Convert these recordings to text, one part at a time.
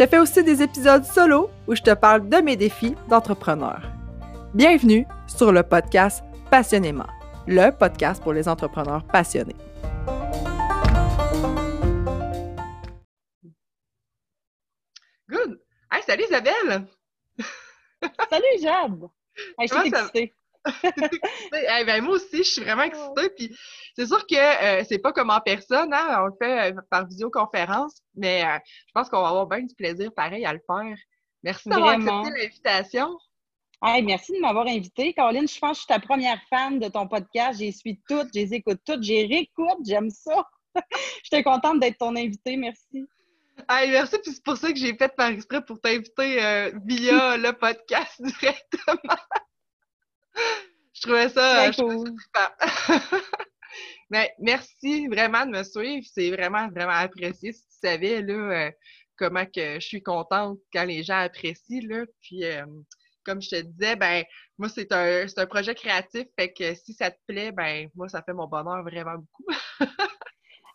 Je te fais aussi des épisodes solo où je te parle de mes défis d'entrepreneur. Bienvenue sur le podcast Passionnément, le podcast pour les entrepreneurs passionnés. Good! Hey, salut Isabelle! Salut Jade! Hey, je suis excitée. Hey, ben, moi aussi, je suis vraiment excitée. Puis c'est sûr que euh, c'est pas comme en personne, hein, on le fait euh, par visioconférence, mais euh, je pense qu'on va avoir bien du plaisir pareil à le faire. Merci d'avoir accepté l'invitation. Hey, merci de m'avoir invitée. Caroline, je pense que je suis ta première fan de ton podcast. J'y suis toutes, je les écoute toutes, j'y réécoute, j'aime ça. J'étais contente d'être ton invitée, merci. Hey, merci, puis c'est pour ça que j'ai fait par exprès pour t'inviter via le podcast directement. je trouvais ça, cool. Mais merci vraiment de me suivre. C'est vraiment, vraiment apprécié. Si tu savais là, euh, comment que je suis contente quand les gens apprécient. Là. Puis euh, comme je te disais, ben moi, c'est un, un projet créatif. Fait que si ça te plaît, ben moi, ça fait mon bonheur vraiment beaucoup.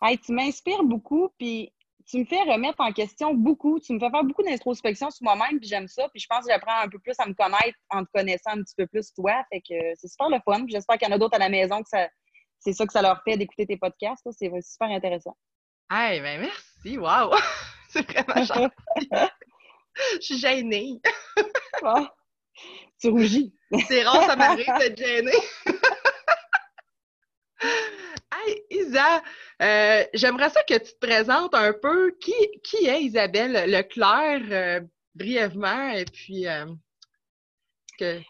hey, tu m'inspires beaucoup. Puis tu me fais remettre en question beaucoup. Tu me fais faire beaucoup d'introspection sur moi-même, puis j'aime ça. Puis je pense que j'apprends un peu plus à me connaître en te connaissant un petit peu plus toi. Fait que c'est super le fun. J'espère qu'il y en a d'autres à la maison que c'est ça que ça leur fait d'écouter tes podcasts. C'est super intéressant. Hey, ben merci. Wow! c'est vraiment gentil. Je suis gênée. Tu rougis. C'est rare, ça m'arrive d'être gênée. Isa, euh, j'aimerais ça que tu te présentes un peu. Qui, qui est Isabelle Leclerc, euh, brièvement, et puis... Euh,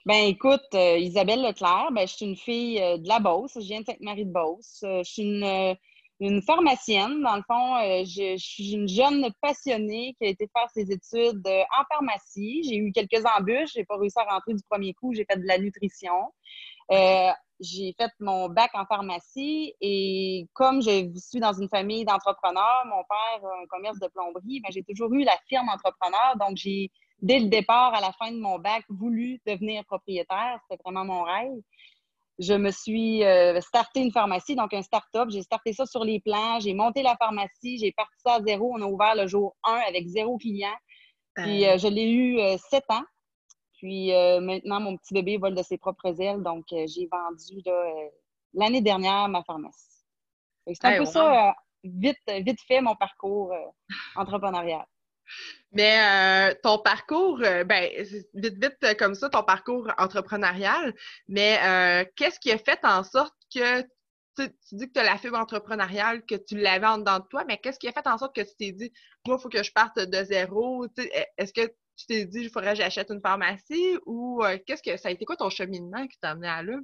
ben écoute, Isabelle Leclerc, ben, je suis une fille de la Beauce, je viens de Sainte-Marie-de-Beauce. je suis une, une, pharmacienne, dans le fond, je, suis une jeune passionnée qui a été faire ses études en pharmacie. J'ai eu quelques embûches, j'ai pas réussi à rentrer du premier coup, j'ai fait de la nutrition j'ai fait mon bac en pharmacie et comme je suis dans une famille d'entrepreneurs, mon père a un commerce de plomberie, ben, j'ai toujours eu la firme entrepreneur. Donc, j'ai, dès le départ, à la fin de mon bac, voulu devenir propriétaire. C'était vraiment mon rêve. Je me suis euh, starté une pharmacie, donc un start-up. J'ai starté ça sur les plans. J'ai monté la pharmacie. J'ai parti ça à zéro. On a ouvert le jour 1 avec zéro client. Puis, euh, je l'ai eu euh, sept ans. Puis euh, maintenant, mon petit bébé vole de ses propres ailes, donc euh, j'ai vendu euh, l'année dernière ma pharmacie. C'est un peu ça, vite, vite fait, mon parcours entrepreneurial. Mais ton parcours, ben, vite, vite comme ça, ton parcours entrepreneurial, mais qu'est-ce qui a fait en sorte que tu, dis que tu as la fibre entrepreneuriale, que tu l'avais en dedans de toi, mais qu'est-ce qui a fait en sorte que tu t'es dit, moi, il faut que je parte de zéro? Est-ce que tu t'es dit, il faudrait que j'achète une pharmacie ou euh, qu'est-ce que ça a été quoi ton cheminement qui t'a amené à là?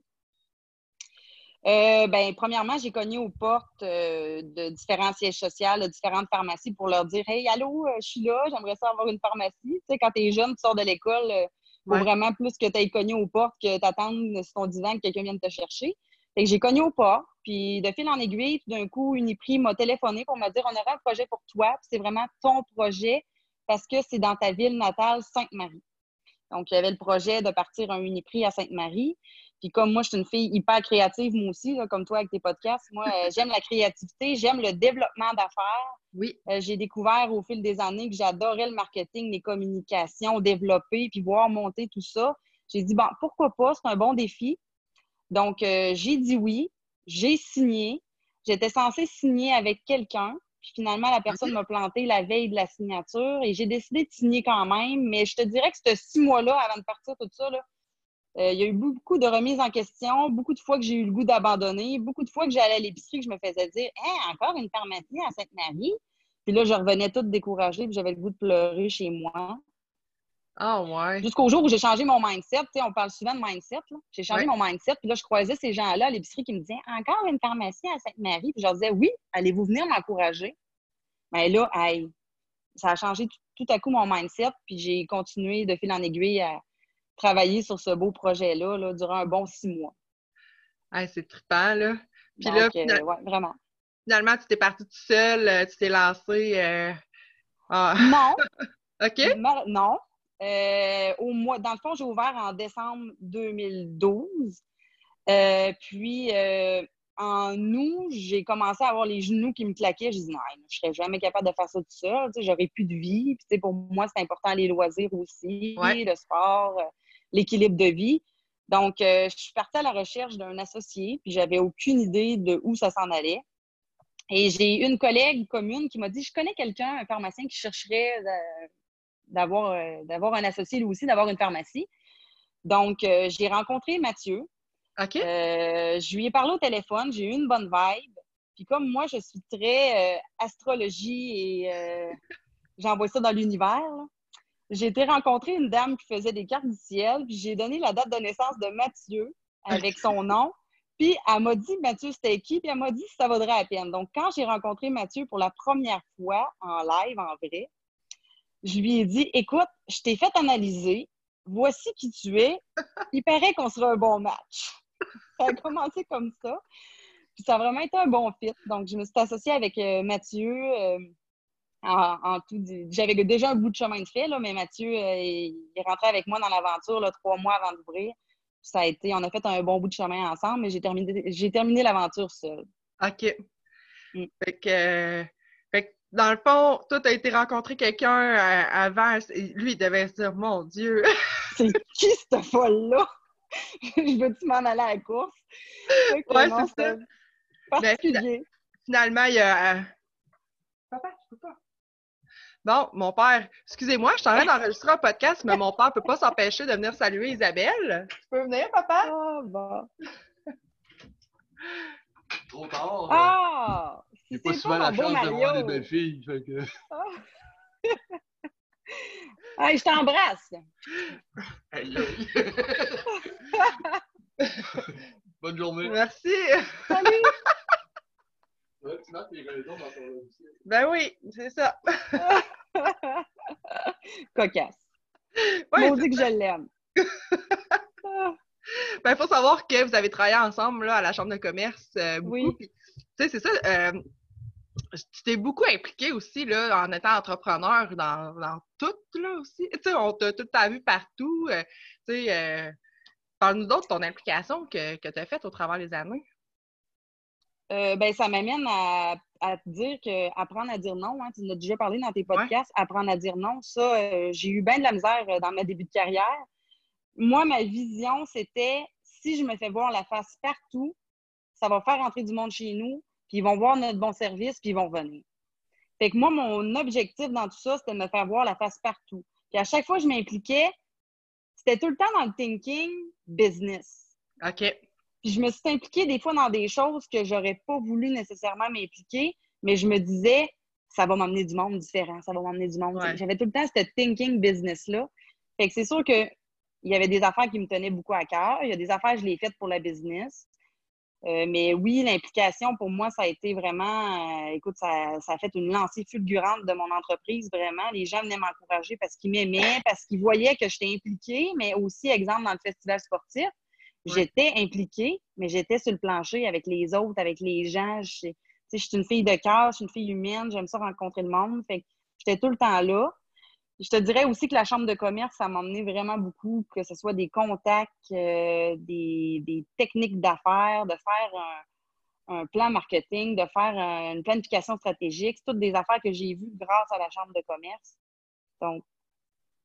Euh, ben, premièrement, j'ai cogné aux portes euh, de différents sièges sociaux, de différentes pharmacies pour leur dire Hey, allô, je suis là, j'aimerais ça avoir une pharmacie. Tu sais, quand tu es jeune, tu sors de l'école, il faut vraiment plus que tu aies cogné aux portes que tu attendes sur ton divan que quelqu'un vienne te chercher. Fait que j'ai cogné aux portes, puis de fil en aiguille, tout d'un coup, Uniprix m'a téléphoné pour me dire On aurait un projet pour toi, c'est vraiment ton projet parce que c'est dans ta ville natale, Sainte-Marie. Donc, il y avait le projet de partir un Uniprix à Sainte-Marie. Puis comme moi, je suis une fille hyper créative, moi aussi, comme toi avec tes podcasts, moi, euh, j'aime la créativité, j'aime le développement d'affaires. Oui. Euh, j'ai découvert au fil des années que j'adorais le marketing, les communications, développer, puis voir monter tout ça. J'ai dit, bon, pourquoi pas, c'est un bon défi. Donc, euh, j'ai dit oui, j'ai signé. J'étais censée signer avec quelqu'un. Puis finalement, la personne m'a planté la veille de la signature et j'ai décidé de signer quand même. Mais je te dirais que ce six mois-là, avant de partir, tout ça, euh, il y a eu beaucoup de remises en question, beaucoup de fois que j'ai eu le goût d'abandonner, beaucoup de fois que j'allais à l'épicerie, que je me faisais dire Hein, encore une pharmacie à Sainte-Marie. Puis là, je revenais toute découragée, puis j'avais le goût de pleurer chez moi. Ah ouais. Jusqu'au jour où j'ai changé mon mindset. On parle souvent de mindset. J'ai changé mon mindset. Puis là, je croisais ces gens-là à l'épicerie qui me disaient Encore une pharmacie à Sainte-Marie. Puis je leur disais Oui, allez-vous venir m'encourager? Mais là, ça a changé tout, à coup mon mindset. Puis j'ai continué de fil en aiguille à, travailler sur ce beau projet-là là, durant un bon six mois. c'est trippant, là. Puis là, vraiment. Finalement, tu t'es partie toute seule, tu t'es lancée. Ah. Non. OK? Non. Au mois, dans le fond, j'ai ouvert en décembre 2012. puis, en août, j'ai commencé à avoir les genoux qui me claquaient. Je dis non, je serais jamais capable de faire ça tout seul. J'aurais plus de vie. Puis, pour moi, c'est important les loisirs aussi, le sport, euh, l'équilibre de vie. Donc, euh, je suis partie à la recherche d'un associé, puis j'avais aucune idée de où ça s'en allait. Et j'ai une collègue commune qui m'a dit Je connais quelqu'un, un pharmacien, qui chercherait euh, d'avoir, un associé lui aussi, d'avoir une pharmacie. Donc, j'ai rencontré Mathieu, OK. Euh, je lui ai parlé au téléphone, j'ai eu une bonne vibe. Puis comme moi, je suis très euh, astrologie et euh, j'envoie ça dans l'univers, j'ai été rencontrer une dame qui faisait des cartes du ciel, puis j'ai donné la date de naissance de Mathieu avec son nom. Puis elle m'a dit Mathieu, c'était qui? Puis elle m'a dit si ça vaudrait la peine. Donc, quand j'ai rencontré Mathieu pour la première fois en live, en vrai, je lui ai dit Écoute, je t'ai fait analyser, voici qui tu es. Il paraît qu'on sera un bon match. ça a commencé comme ça. Puis ça a vraiment été un bon fit. Donc, je me suis associée avec euh, Mathieu. Euh, en, tout, j'avais déjà un bout de chemin de fait, là, mais Mathieu euh, il est rentré avec moi dans l'aventure trois mois avant d'ouvrir. Ça a été, on a fait un bon bout de chemin ensemble, mais j'ai terminé, j'ai terminé l'aventure seule. OK. Mm. Fait, que, dans le fond, toi, tu as été rencontrer quelqu'un avant. Lui, il devait se dire Mon Dieu! C'est qui cette folle-là? je veux-tu m'en aller à la course? ouais, c'est ça. Ben, finalement, il y a. Euh, Papa, je peux pas. Bon, mon père, excusez-moi, je suis en train d'enregistrer un podcast, mais mon père ne peut pas s'empêcher de venir saluer Isabelle. Tu peux venir, papa? Ah, bon. Trop tard. Ah! J'ai pas souvent la chance de voir des belles filles. Fait que... ah. Hey, je t'embrasse. Bonne journée. Merci. Salut. Ben oui, c'est ça. Cocasse. Ouais, dit que je l'aime. ben, il faut savoir que vous avez travaillé ensemble là, à la Chambre de commerce euh, beaucoup. Oui. Tu sais, c'est ça. Euh, tu t'es beaucoup impliqué aussi là, en étant entrepreneur dans, dans tout là aussi. Tu sais, on t'a tout vu partout. Euh, tu sais, euh, parle-nous d'autres de ton implication que, que tu as faite au travers des années. Euh, ben, ça m'amène à, à, te dire que apprendre à dire non, hein, tu en as déjà parlé dans tes podcasts, apprendre à dire non, ça, j'ai eu bien de la misère dans ma début de carrière. Moi, ma vision, c'était si je me fais voir la face partout, ça va faire entrer du monde chez nous, puis ils vont voir notre bon service, puis ils vont revenir. Fait que moi, mon objectif dans tout ça, c'était de me faire voir la face partout. Puis à chaque fois que je m'impliquais, c'était tout le temps dans le thinking business. OK. Puis je me suis impliquée des fois dans des choses que j'aurais pas voulu nécessairement m'impliquer, mais je me disais, ça va m'emmener du monde différent, ça va m'emmener du monde. J'avais tout le temps ce thinking business-là. Fait que c'est sûr que il y avait des affaires qui me tenaient beaucoup à cœur. Il y a des affaires, je les ai faites pour la business. Euh, mais oui, l'implication, pour moi, ça a été vraiment, euh, écoute, ça, ça, a fait une lancée fulgurante de mon entreprise, vraiment. Les gens venaient m'encourager parce qu'ils m'aimaient, parce qu'ils voyaient que j'étais impliquée, mais aussi, exemple, dans le festival sportif, j'étais impliquée, mais j'étais sur le plancher avec les autres, avec les gens. Je, je suis une fille de cœur, je suis une fille humaine, j'aime ça rencontrer le monde. Fait j'étais tout le temps là. Je te dirais aussi que la chambre de commerce, ça m'a emmené vraiment beaucoup, que ce soit des contacts, euh, des, techniques d'affaires, de faire un, plan marketing, de faire une planification stratégique. C'est toutes des affaires que j'ai vues grâce à la chambre de commerce. Donc,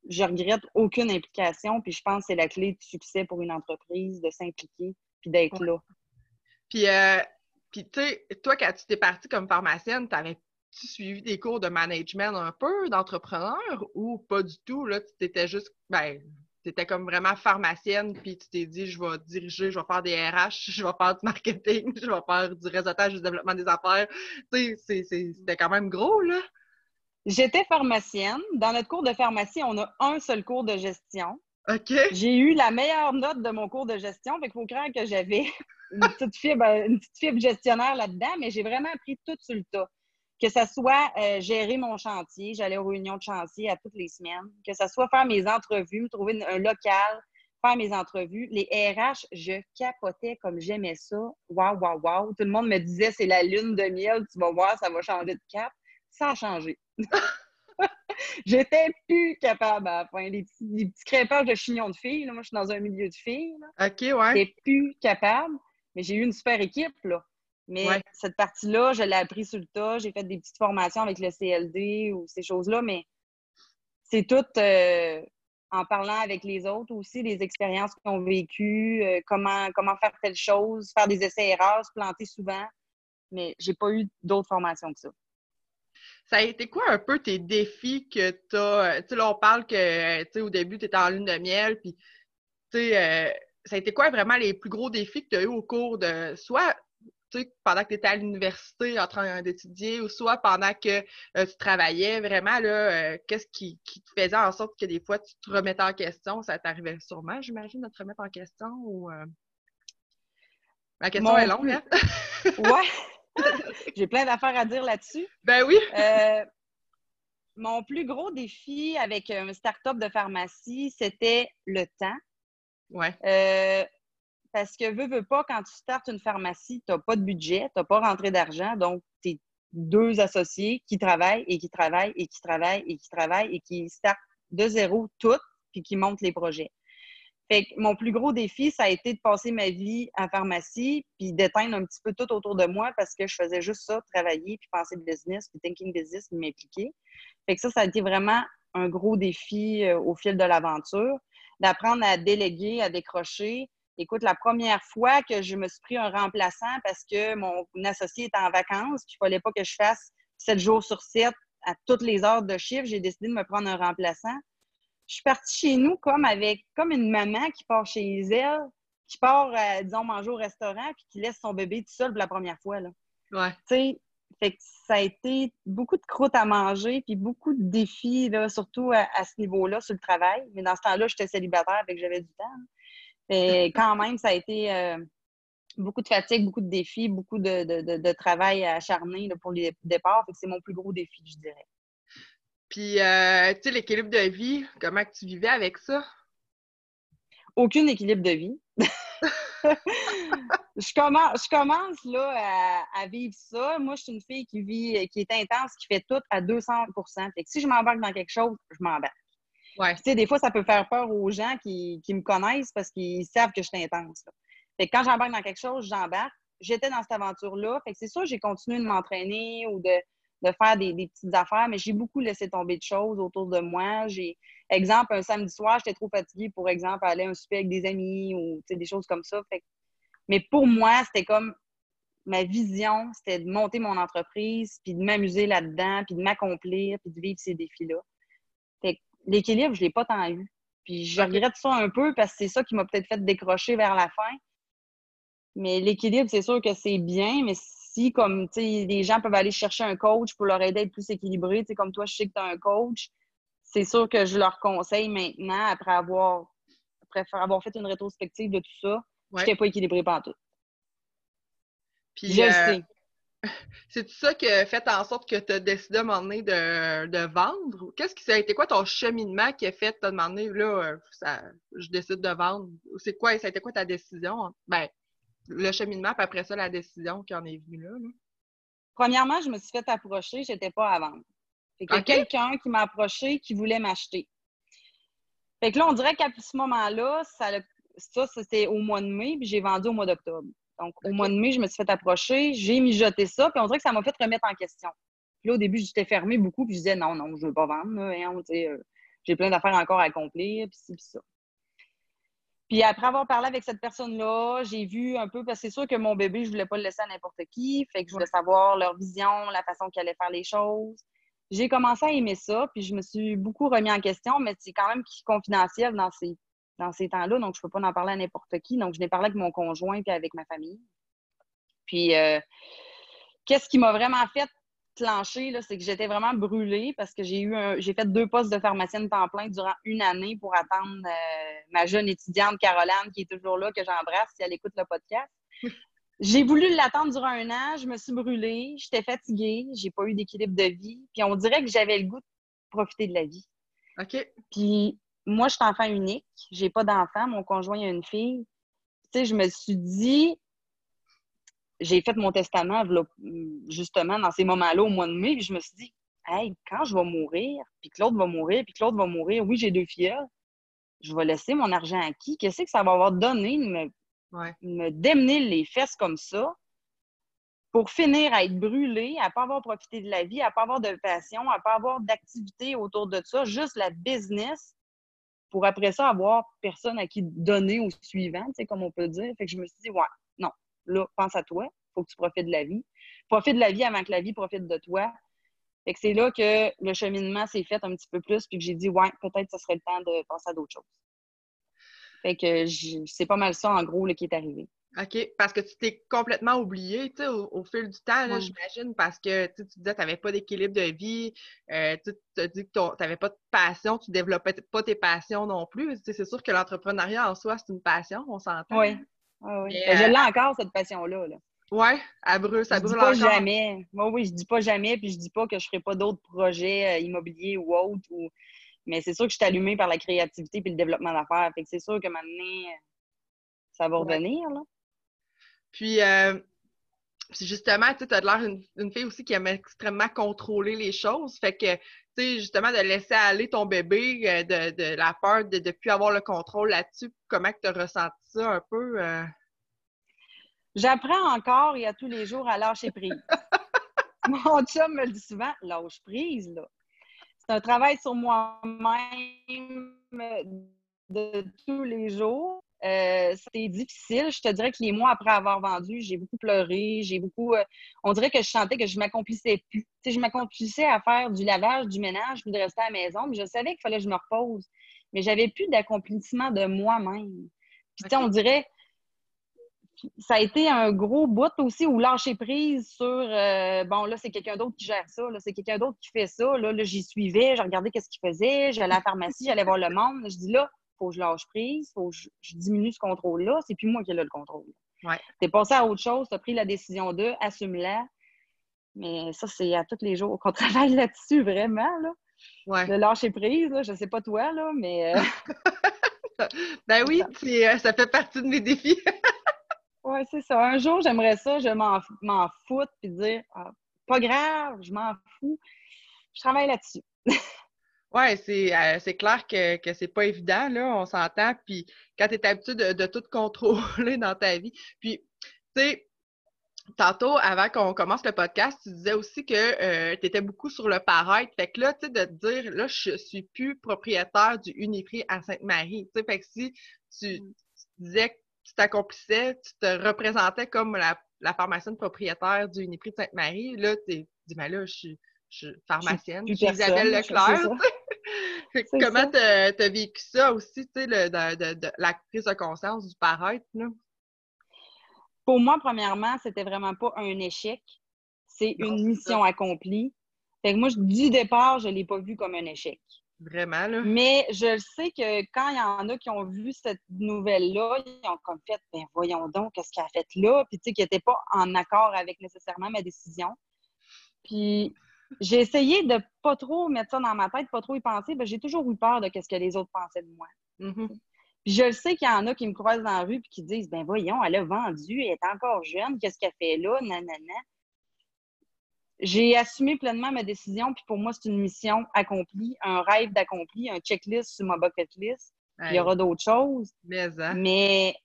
je regrette aucune implication, puis je pense que c'est la clé du succès pour une entreprise, de s'impliquer puis d'être là. Puis, euh, puis tu sais, toi, quand tu t'es partie comme pharmacienne, tu avais tu suivi des cours de management un peu, d'entrepreneur, ou pas du tout? Là, tu étais juste, ben, tu étais comme vraiment pharmacienne, puis tu t'es dit, je vais diriger, je vais faire des RH, je vais faire du marketing, je vais faire du réseautage, du développement des affaires. Tu sais, c'était quand même gros, là. J'étais pharmacienne. Dans notre cours de pharmacie, on a un seul cours de gestion. OK. J'ai eu la meilleure note de mon cours de gestion. Fait qu'il faut croire que j'avais une petite fibre, une petite fibre gestionnaire là-dedans, mais j'ai vraiment appris tout sur le tas que ce soit euh, gérer mon chantier, j'allais aux réunions de chantier à toutes les semaines, que ce soit faire mes entrevues, me trouver un local, faire mes entrevues. Les RH, je capotais comme j'aimais ça. Waouh, waouh, waouh. Tout le monde me disait, c'est la lune de miel, tu vas voir, ça va changer de cap. Ça a changé. J'étais plus capable à la fin. Les petits, crêpages de chignon de filles, moi, je suis dans un milieu de filles. OK, ouais. J'étais plus capable, mais j'ai eu une super équipe, là. Mais cette partie-là, je l'ai appris sur le tas. J'ai fait des petites formations avec le CLD ou ces choses-là, mais c'est tout euh, en parlant avec les autres aussi, les expériences qu'ils ont vécues, euh, comment, comment faire telle chose, faire des essais-erreurs, se planter souvent. Mais j'ai pas eu d'autres formations que ça. Ça a été quoi un peu tes défis que tu as? Tu sais, là, on parle que, tu sais, au début, tu étais en lune de miel, puis, tu sais, euh, ça a été quoi vraiment les plus gros défis que tu as eu au cours de soit pendant que tu étais à l'université en train d'étudier ou soit pendant que euh, tu travaillais, vraiment, là, euh, qu'est-ce qui, te faisait en sorte que des fois tu te remettais en question? Ça t'arrivait sûrement, j'imagine, de te remettre en question ou. Euh? Ma question est longue, hein? ouais! J'ai plein d'affaires à dire là-dessus. Ben oui! mon plus gros défi avec un start-up de pharmacie, c'était le temps. Ouais. Parce que veux, veux pas, quand tu startes une pharmacie, tu n'as pas de budget, tu n'as pas rentré d'argent, donc tu es deux associés qui travaillent et qui travaillent et qui travaillent et qui travaillent et qui startent de zéro toutes puis qui montent les projets. Fait que mon plus gros défi, ça a été de passer ma vie en pharmacie puis d'éteindre un petit peu tout autour de moi parce que je faisais juste ça, travailler puis penser business puis thinking business puis m'impliquer. Fait que ça, ça a été vraiment un gros défi euh, au fil de l'aventure, d'apprendre à déléguer, à décrocher, Écoute, la première fois que je me suis pris un remplaçant parce que mon associé était en vacances, qu'il ne fallait pas que je fasse sept jours sur sept à toutes les heures de chiffre, j'ai décidé de me prendre un remplaçant. Je suis partie chez nous comme avec comme une maman qui part chez elle, qui part, euh, disons, manger au restaurant, puis qui laisse son bébé tout seul pour la première fois. Là. Ouais. Tu sais, fait que ça a été beaucoup de croûtes à manger, puis beaucoup de défis, là, surtout à, ce niveau-là, sur le travail. Mais dans ce temps-là, j'étais célibataire, fait que j'avais du temps. Et quand même, ça a été euh, beaucoup de fatigue, beaucoup de défis, beaucoup de, travail acharné pour les départs. c'est mon plus gros défi, je dirais. Puis, euh, tu sais, l'équilibre de vie, comment tu vivais avec ça? Aucun équilibre de vie. je, commence, je commence là, à, vivre ça. Moi, je suis une fille qui vit, qui est intense, qui fait tout à 200 fait que si je m'embarque dans quelque chose, je m'embarque. Tu sais, des fois, ça peut faire peur aux gens qui, me connaissent parce qu'ils savent que je suis intense. Fait que quand j'embarque dans quelque chose, j'embarque. J'étais dans cette aventure-là. Fait que c'est sûr, j'ai continué de m'entraîner ou de, faire des, petites affaires, mais j'ai beaucoup laissé tomber de choses autour de moi. J'ai, exemple, un samedi soir, j'étais trop fatiguée pour, exemple, aller à un souper avec des amis ou des choses comme ça. Fait mais pour moi, c'était comme ma vision, c'était de monter mon entreprise, puis de m'amuser là-dedans, puis de m'accomplir, puis de vivre ces défis-là l'équilibre, je ne l'ai pas tant eu. Puis je regrette ça un peu parce que c'est ça qui m'a peut-être fait décrocher vers la fin. Mais l'équilibre, c'est sûr que c'est bien, mais si, comme, tu sais, les gens peuvent aller chercher un coach pour leur aider à être plus équilibrés, tu sais, comme toi, je sais que tu as un coach, c'est sûr que je leur conseille maintenant, après avoir, après avoir fait une rétrospective de tout ça, je n'étais pas équilibrée tout. Puis, je euh, sais. C'est ça qui a fait en sorte que tu as décidé à un moment donné de, vendre? Qu'est-ce qui ça a été quoi ton cheminement qui a fait te demander là, euh, je décide de vendre? C'est quoi, ça a été quoi ta décision? Ben, le cheminement, puis après ça, la décision qui en est venue là, Premièrement, je me suis fait approcher, j'étais pas à vendre. Fait que quelqu'un qui m'a approché qui voulait m'acheter. Fait que là, on dirait qu'à ce moment-là, ça, ça c'était au mois de mai, puis j'ai vendu au mois d'octobre. Donc, au mois de mai, je me suis fait approcher, j'ai mijoté ça, puis on dirait que ça m'a fait remettre en question. Puis là, au début, j'étais fermée beaucoup, puis je disais non, non, je ne veux pas vendre, euh, j'ai plein d'affaires encore à accomplir, puis ci, puis ça. Puis après avoir parlé avec cette personne-là, j'ai vu un peu, parce que c'est sûr que mon bébé, je ne voulais pas le laisser à n'importe qui, fait que je voulais savoir leur vision, la façon qu'ils allaient faire les choses. J'ai commencé à aimer ça, puis je me suis beaucoup remis en question, mais c'est quand même confidentiel dans ces dans ces temps-là, donc je ne peux pas en parler à n'importe qui. Donc, je n'ai parlé avec mon conjoint et avec ma famille. Puis, euh, qu'est-ce qui m'a vraiment fait clencher, c'est que j'étais vraiment brûlée parce que j'ai eu j'ai fait deux postes de pharmacienne temps plein durant une année pour attendre euh, ma jeune étudiante Caroline qui est toujours là, que j'embrasse si elle écoute le podcast. J'ai voulu l'attendre durant un an, je me suis brûlée, j'étais fatiguée, j'ai pas eu d'équilibre de vie, puis on dirait que j'avais le goût de profiter de la vie. OK. Puis moi, je suis enfant unique. J'ai pas d'enfant. Mon conjoint a une fille. Tu sais, je me suis dit, j'ai fait mon testament justement dans ces moments-là au mois de mai, puis je me suis dit, hey, quand je vais mourir, puis Claude va mourir, puis Claude va mourir, oui, j'ai deux filles, je vais laisser mon argent à qui? Qu'est-ce que ça va avoir donné de me, me démener les fesses comme ça pour finir à être brûlé, à ne pas avoir profité de la vie, à ne pas avoir de passion, à ne pas avoir d'activité autour de ça, juste la business? Pour après ça avoir personne à qui donner au suivant, tu sais, comme on peut dire. Fait que je me suis dit, ouais, non, là, pense à toi, faut que tu profites de la vie. Profite de la vie avant que la vie profite de toi. Fait que c'est là que le cheminement s'est fait un petit peu plus, puis que j'ai dit, ouais, peut-être ce serait le temps de penser à d'autres choses. Fait que c'est pas mal ça, en gros, qui est arrivé. OK, parce que tu t'es complètement oublié au, au, fil du temps, j'imagine, parce que tu disais que tu n'avais pas d'équilibre de vie, euh, tu as dit que tu n'avais pas de passion, tu ne développais pas tes passions non plus. C'est sûr que l'entrepreneuriat en soi, c'est une passion, on s'entend. Oui, oui. Ben, je euh, l'ai encore, cette passion-là. Oui, elle brûle, ça brûle dis pas jamais. Moi, oui, je dis pas jamais, puis je dis pas que je ferai pas d'autres projets euh, immobiliers ou autres. Mais c'est sûr que je suis allumée par la créativité et le développement d'affaires. Fait que c'est sûr que maintenant, ça va revenir, là. Puis, euh, justement, tu as l'air une, fille aussi qui aime extrêmement contrôler les choses. Fait que, tu sais, justement, de laisser aller ton bébé, euh, de, la peur de ne plus avoir le contrôle là-dessus, comment tu as ressenti ça un peu? Euh? J'apprends encore et à tous les jours à lâcher prise. Mon chum me le dit souvent, lâche prise, là. C'est un travail sur moi-même de tous les jours. Euh, c'était difficile. Je te dirais que les mois après avoir vendu, j'ai beaucoup pleuré. J'ai beaucoup. Euh, on dirait que je sentais que je m'accomplissais plus. je m'accomplissais à faire du lavage, du ménage, puis de rester à la maison. Mais je savais qu'il fallait que je me repose. Mais j'avais plus d'accomplissement de moi-même. Puis, on dirait. Ça a été un gros bout aussi où lâcher prise sur euh, bon là c'est quelqu'un d'autre qui gère ça là c'est quelqu'un d'autre qui fait ça là, là j'y suivais je regardais qu'est-ce qu'il faisait j'allais à la pharmacie j'allais voir le monde je dis là faut que je lâche prise, faut que je, diminue ce contrôle-là. C'est plus moi qui ai le contrôle. Ouais. T'es passé à autre chose, tu as pris la décision de, assume-la. Mais ça, c'est à tous les jours qu'on travaille là-dessus, vraiment. Là. Ouais. De lâcher prise, là, je sais pas toi, là, mais. Euh, ben oui, euh, ça fait partie de mes défis. oui, c'est ça. Un jour, j'aimerais ça, je m'en foutre puis dire ah, pas grave, je m'en fous. Je travaille là-dessus. Oui, euh, c'est clair que, que c'est pas évident, là, on s'entend. Puis quand tu es habitué de, tout contrôler dans ta vie. Puis, tu sais, tantôt, avant qu'on commence le podcast, tu disais aussi que euh, tu étais beaucoup sur le paraître. Fait que là, tu sais, de te dire, là, je suis plus propriétaire du Uniprix à Sainte-Marie. Tu sais, fait que si tu, mm. disais que tu t'accomplissais, tu te représentais comme la, la pharmacienne propriétaire du Uniprix de Sainte-Marie, là, tu dis, mais là, je suis je suis pharmacienne, je suis Isabelle Leclerc. Comment tu as, vécu ça aussi, tu sais, de, la prise de conscience du paraître? Pour moi, premièrement, c'était vraiment pas un échec. C'est une mission accomplie. Fait que moi, du départ, je ne l'ai pas vu comme un échec. Vraiment, là? Mais je sais que quand il y en a qui ont vu cette nouvelle-là, ils ont comme fait, ben voyons donc, qu'est-ce qu'elle a fait là? Puis, tu sais, qui n'étaient pas en accord avec nécessairement ma décision. Puis, j'ai essayé de pas trop mettre ça dans ma tête, pas trop y penser, mais j'ai toujours eu peur de ce que les autres pensaient de moi. Mm-hmm. Puis je le sais qu'il y en a qui me croisent dans la rue et qui disent Ben voyons, elle a vendu, elle est encore jeune, qu'est-ce qu'elle fait là? Nanana. J'ai assumé pleinement ma décision, puis pour moi, c'est une mission accomplie, un rêve d'accompli, un checklist sur ma bucket list. Il y aura d'autres choses. Mais, hein? mais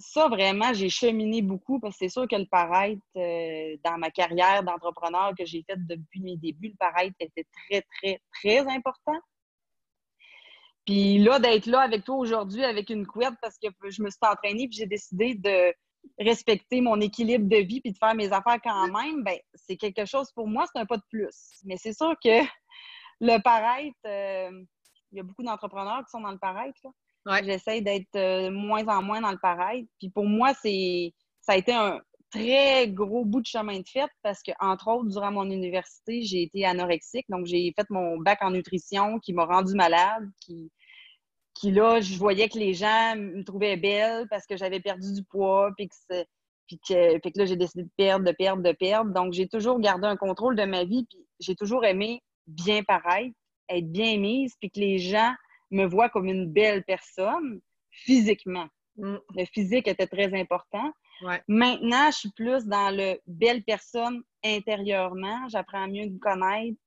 ça, vraiment, j'ai cheminé beaucoup parce que c'est sûr que le paraître euh, dans ma carrière d'entrepreneur que j'ai faite depuis mes débuts, le paraître était très, très, très important. Puis là, d'être là avec toi aujourd'hui avec une couette parce que je me suis entraînée puis j'ai décidé de respecter mon équilibre de vie puis de faire mes affaires quand même, ben c'est quelque chose pour moi, c'est un pas de plus. Mais c'est sûr que le paraître, euh, il y a beaucoup d'entrepreneurs qui sont dans le paraître. Là. J'essaie d'être euh, moins en moins dans le pareil. Puis pour moi, c'est ça a été un très gros bout de chemin de fait parce que, entre autres, durant mon université, j'ai été anorexique. Donc, j'ai fait mon bac en nutrition qui m'a rendu malade, qui, qui là, je voyais que les gens me trouvaient belle parce que j'avais perdu du poids, puis que, puis que, que là, j'ai décidé de perdre, de perdre, de perdre. Donc, j'ai toujours gardé un contrôle de ma vie, puis j'ai toujours aimé bien paraître, être bien mise, puis que les gens me voient comme une belle personne physiquement. Mm. Le physique était très important. Ouais. Maintenant, je suis plus dans le belle personne intérieurement. J'apprends à mieux me connaître.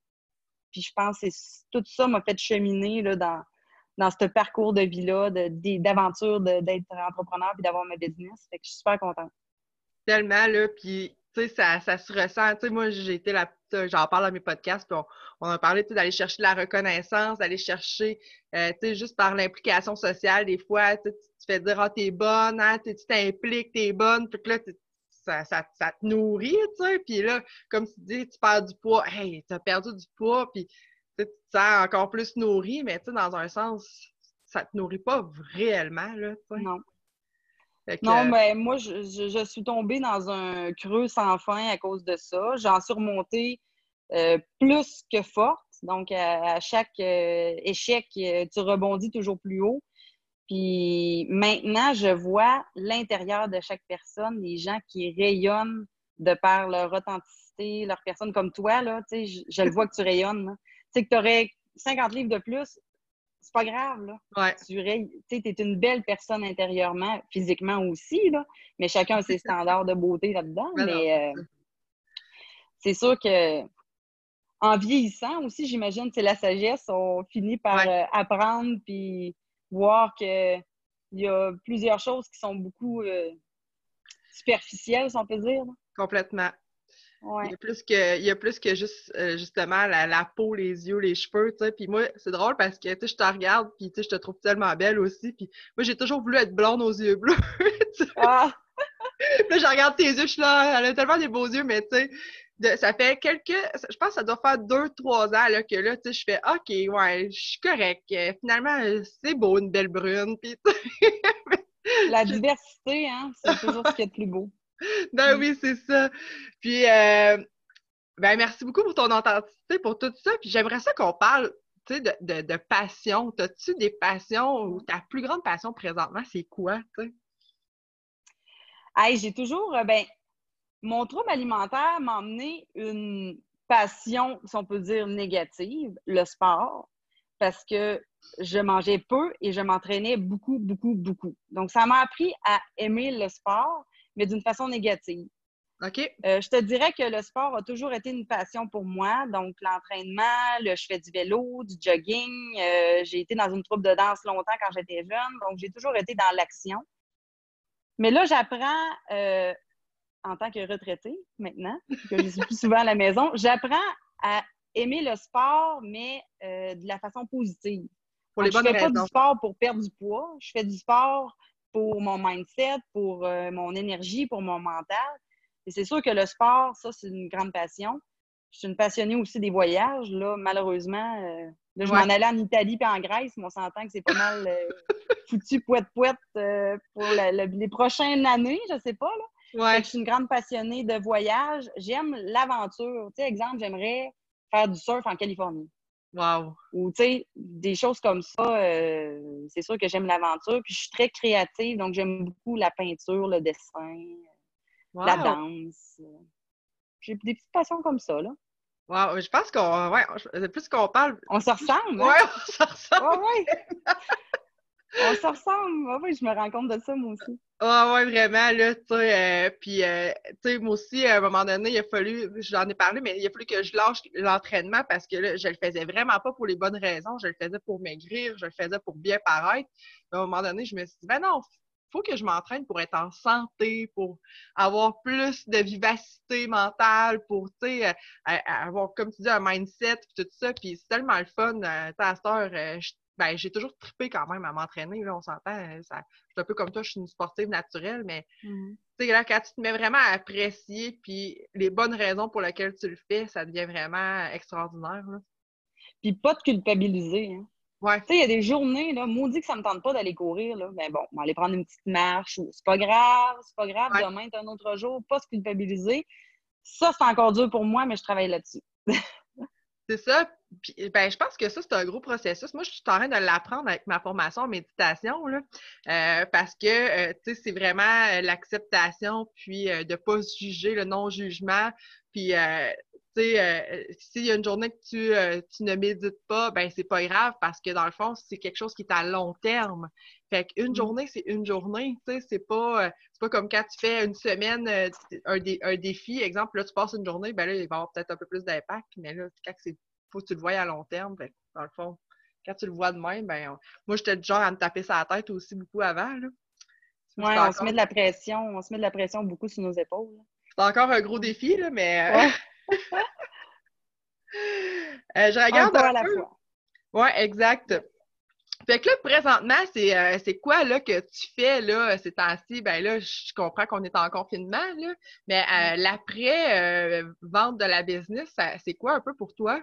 Puis je pense que tout ça m'a fait cheminer là, dans, dans ce parcours de vie-là, d'aventure d'être entrepreneur puis d'avoir ma business. Fait que je suis super contente. Tellement, là. Puis, tu sais, ça, ça, se ressent. Tu sais, moi, j'ai été la j'en parle dans mes podcasts, puis on, a parlé d'aller chercher de la reconnaissance, d'aller chercher, euh, tu sais, juste par l'implication sociale, des fois, tu te fais dire, ah, t'es bonne, hein, tu t'impliques, t'es bonne, puis là, ça, ça, ça, te nourrit, tu sais, puis là, comme tu dis, tu perds du poids, hey, t'as perdu du poids, puis tu te sens encore plus nourri, mais tu sais, dans un sens, ça te nourrit pas réellement, là, tu sais. Non. non, mais moi, je, je, suis tombée dans un creux sans fin à cause de ça. J'en suis remontée euh, plus que forte. Donc, à, chaque euh, échec, euh, tu rebondis toujours plus haut. Puis maintenant, je vois l'intérieur de chaque personne, les gens qui rayonnent de par leur authenticité, leur personne comme toi, là, je, je le vois que tu rayonnes. Tu sais, que tu aurais 50 livres de plus, c'est pas grave, là. Ouais. Tu es une belle personne intérieurement, physiquement aussi, là, mais chacun a ses standards de beauté là-dedans. mais c'est sûr que en vieillissant aussi, j'imagine, c'est la sagesse, on finit par euh, apprendre puis voir qu'il y a plusieurs choses qui sont beaucoup euh, superficielles, si on peut dire. Complètement. Il, y a plus que, il y a plus que juste, euh, justement la, peau, les yeux, les cheveux, tu sais. Puis moi, c'est drôle parce que, tu je te regarde, puis tu sais, je te trouve tellement belle aussi. Puis moi, j'ai toujours voulu être blonde aux yeux bleus. ah. là, je regarde tes yeux, je suis là, elle a tellement des beaux yeux, mais tu sais, ça fait quelques, je pense que ça doit faire deux, trois ans là, que là, tu sais, je fais OK, ouais, je suis correct. Finalement, c'est beau, une belle brune. Puis, La diversité, hein, c'est toujours ce qui est le plus beau. Ben oui, c'est ça. Puis, euh, ben merci beaucoup pour ton authenticité, pour tout ça. Puis j'aimerais ça qu'on parle, tu sais, de, de, de, passion. As-tu des passions ou ta plus grande passion présentement, c'est quoi, tu sais? Hey, j'ai toujours, euh, ben, mon trouble alimentaire m'a emmené une passion, si on peut dire, négative, le sport, parce que je mangeais peu et je m'entraînais beaucoup, beaucoup, beaucoup. Donc, ça m'a appris à aimer le sport, mais d'une façon négative. OK. Euh, je te dirais que le sport a toujours été une passion pour moi. Donc, l'entraînement, le, je fais du vélo, du jogging. Euh, j'ai été dans une troupe de danse longtemps quand j'étais jeune. Donc, j'ai toujours été dans l'action. Mais là, j'apprends euh, en tant que retraitée maintenant, que je suis plus souvent à la maison, j'apprends à aimer le sport, mais de la façon positive. Pour les je ne fais pas du sport pour perdre du poids, je fais du sport pour mon mindset, pour euh, mon énergie, pour mon mental. Et c'est sûr que le sport, ça, c'est une grande passion. Je suis une passionnée aussi des voyages. Là, malheureusement, euh, je m'en allais en Italie et en Grèce, mais on s'entend que c'est pas mal foutu poète-poète pour les prochaines années, je sais pas. Là. Ouais. Je suis une grande passionnée de voyage. J'aime l'aventure. Tu sais, exemple, j'aimerais faire du surf en Californie. Wow. Ou, tu sais, des choses comme ça. Euh, c'est sûr que j'aime l'aventure. Puis, je suis très créative. Donc, j'aime beaucoup la peinture, le dessin, la danse. J'ai des petites passions comme ça, là. Wow, je pense qu'on. Ouais, plus qu'on parle. On se ressemble. Hein? Ouais, on se ressemble. ouais. on se ressemble. oui, je me rends compte de ça, moi aussi. Ah ouais, vraiment, là, tu sais, euh, puis, euh, tu sais, moi aussi, à un moment donné, il a fallu, j'en ai parlé, mais il a fallu que je lâche l'entraînement parce que là, je le faisais vraiment pas pour les bonnes raisons, je le faisais pour maigrir, je le faisais pour bien paraître. À un moment donné, je me suis dit, ben non, faut que je m'entraîne pour être en santé, pour avoir plus de vivacité mentale, pour, tu sais, euh, avoir, comme tu dis, un mindset, puis tout ça, puis c'est tellement le fun, euh, à cette heure, je ben, j'ai toujours trippé quand même à m'entraîner. Là, on s'entend. Euh, ça, je suis un peu comme toi, je suis une sportive naturelle, mais mmh. là, quand tu te mets vraiment à apprécier, puis les bonnes raisons pour lesquelles tu le fais, ça devient vraiment extraordinaire. Là. Puis pas de culpabiliser. Hein. Ouais. Tu sais, il y a des journées, là, maudit que ça me tente pas d'aller courir, là. Mais bon, on va aller prendre une petite marche. C'est pas grave, c'est pas grave, demain est un autre jour, pas se culpabiliser. Ça, c'est encore dur pour moi, mais je travaille là-dessus. c'est ça. ben, je pense que ça, c'est un gros processus. Moi, je suis en train de l'apprendre avec ma formation en méditation, euh, parce que, euh, c'est vraiment euh, l'acceptation, puis de ne pas se juger, le non-jugement. Puis, tu sais, s'il y a une journée que tu, tu ne médites pas, ben c'est pas grave parce que dans le fond, c'est quelque chose qui est à long terme. Fait qu'une Mm. journée, c'est une journée, tu sais, c'est pas, euh, pas comme quand tu fais une semaine, euh, un, dé- un défi, exemple, là, tu passes une journée, ben là, il va y avoir peut-être un peu plus d'impact, mais là, quand c'est, faut que tu le vois à long terme, que, dans le fond, quand tu le vois de même, ben, on- moi, j'étais du genre à me taper sa tête aussi beaucoup avant, là. Ouais, on encore- se met de la pression, on se met de la pression beaucoup sur nos épaules. c'est encore un gros défi, là, mais euh, Ouais. euh, je regarde un à la peu. fois. Ouais, exact. Fait que là, présentement, c'est euh, c'est quoi là, que tu fais là, ces temps-ci? Ben là, je comprends qu'on est en confinement, là, mais euh, l'après-vente de la business, ça- c'est quoi un peu pour toi?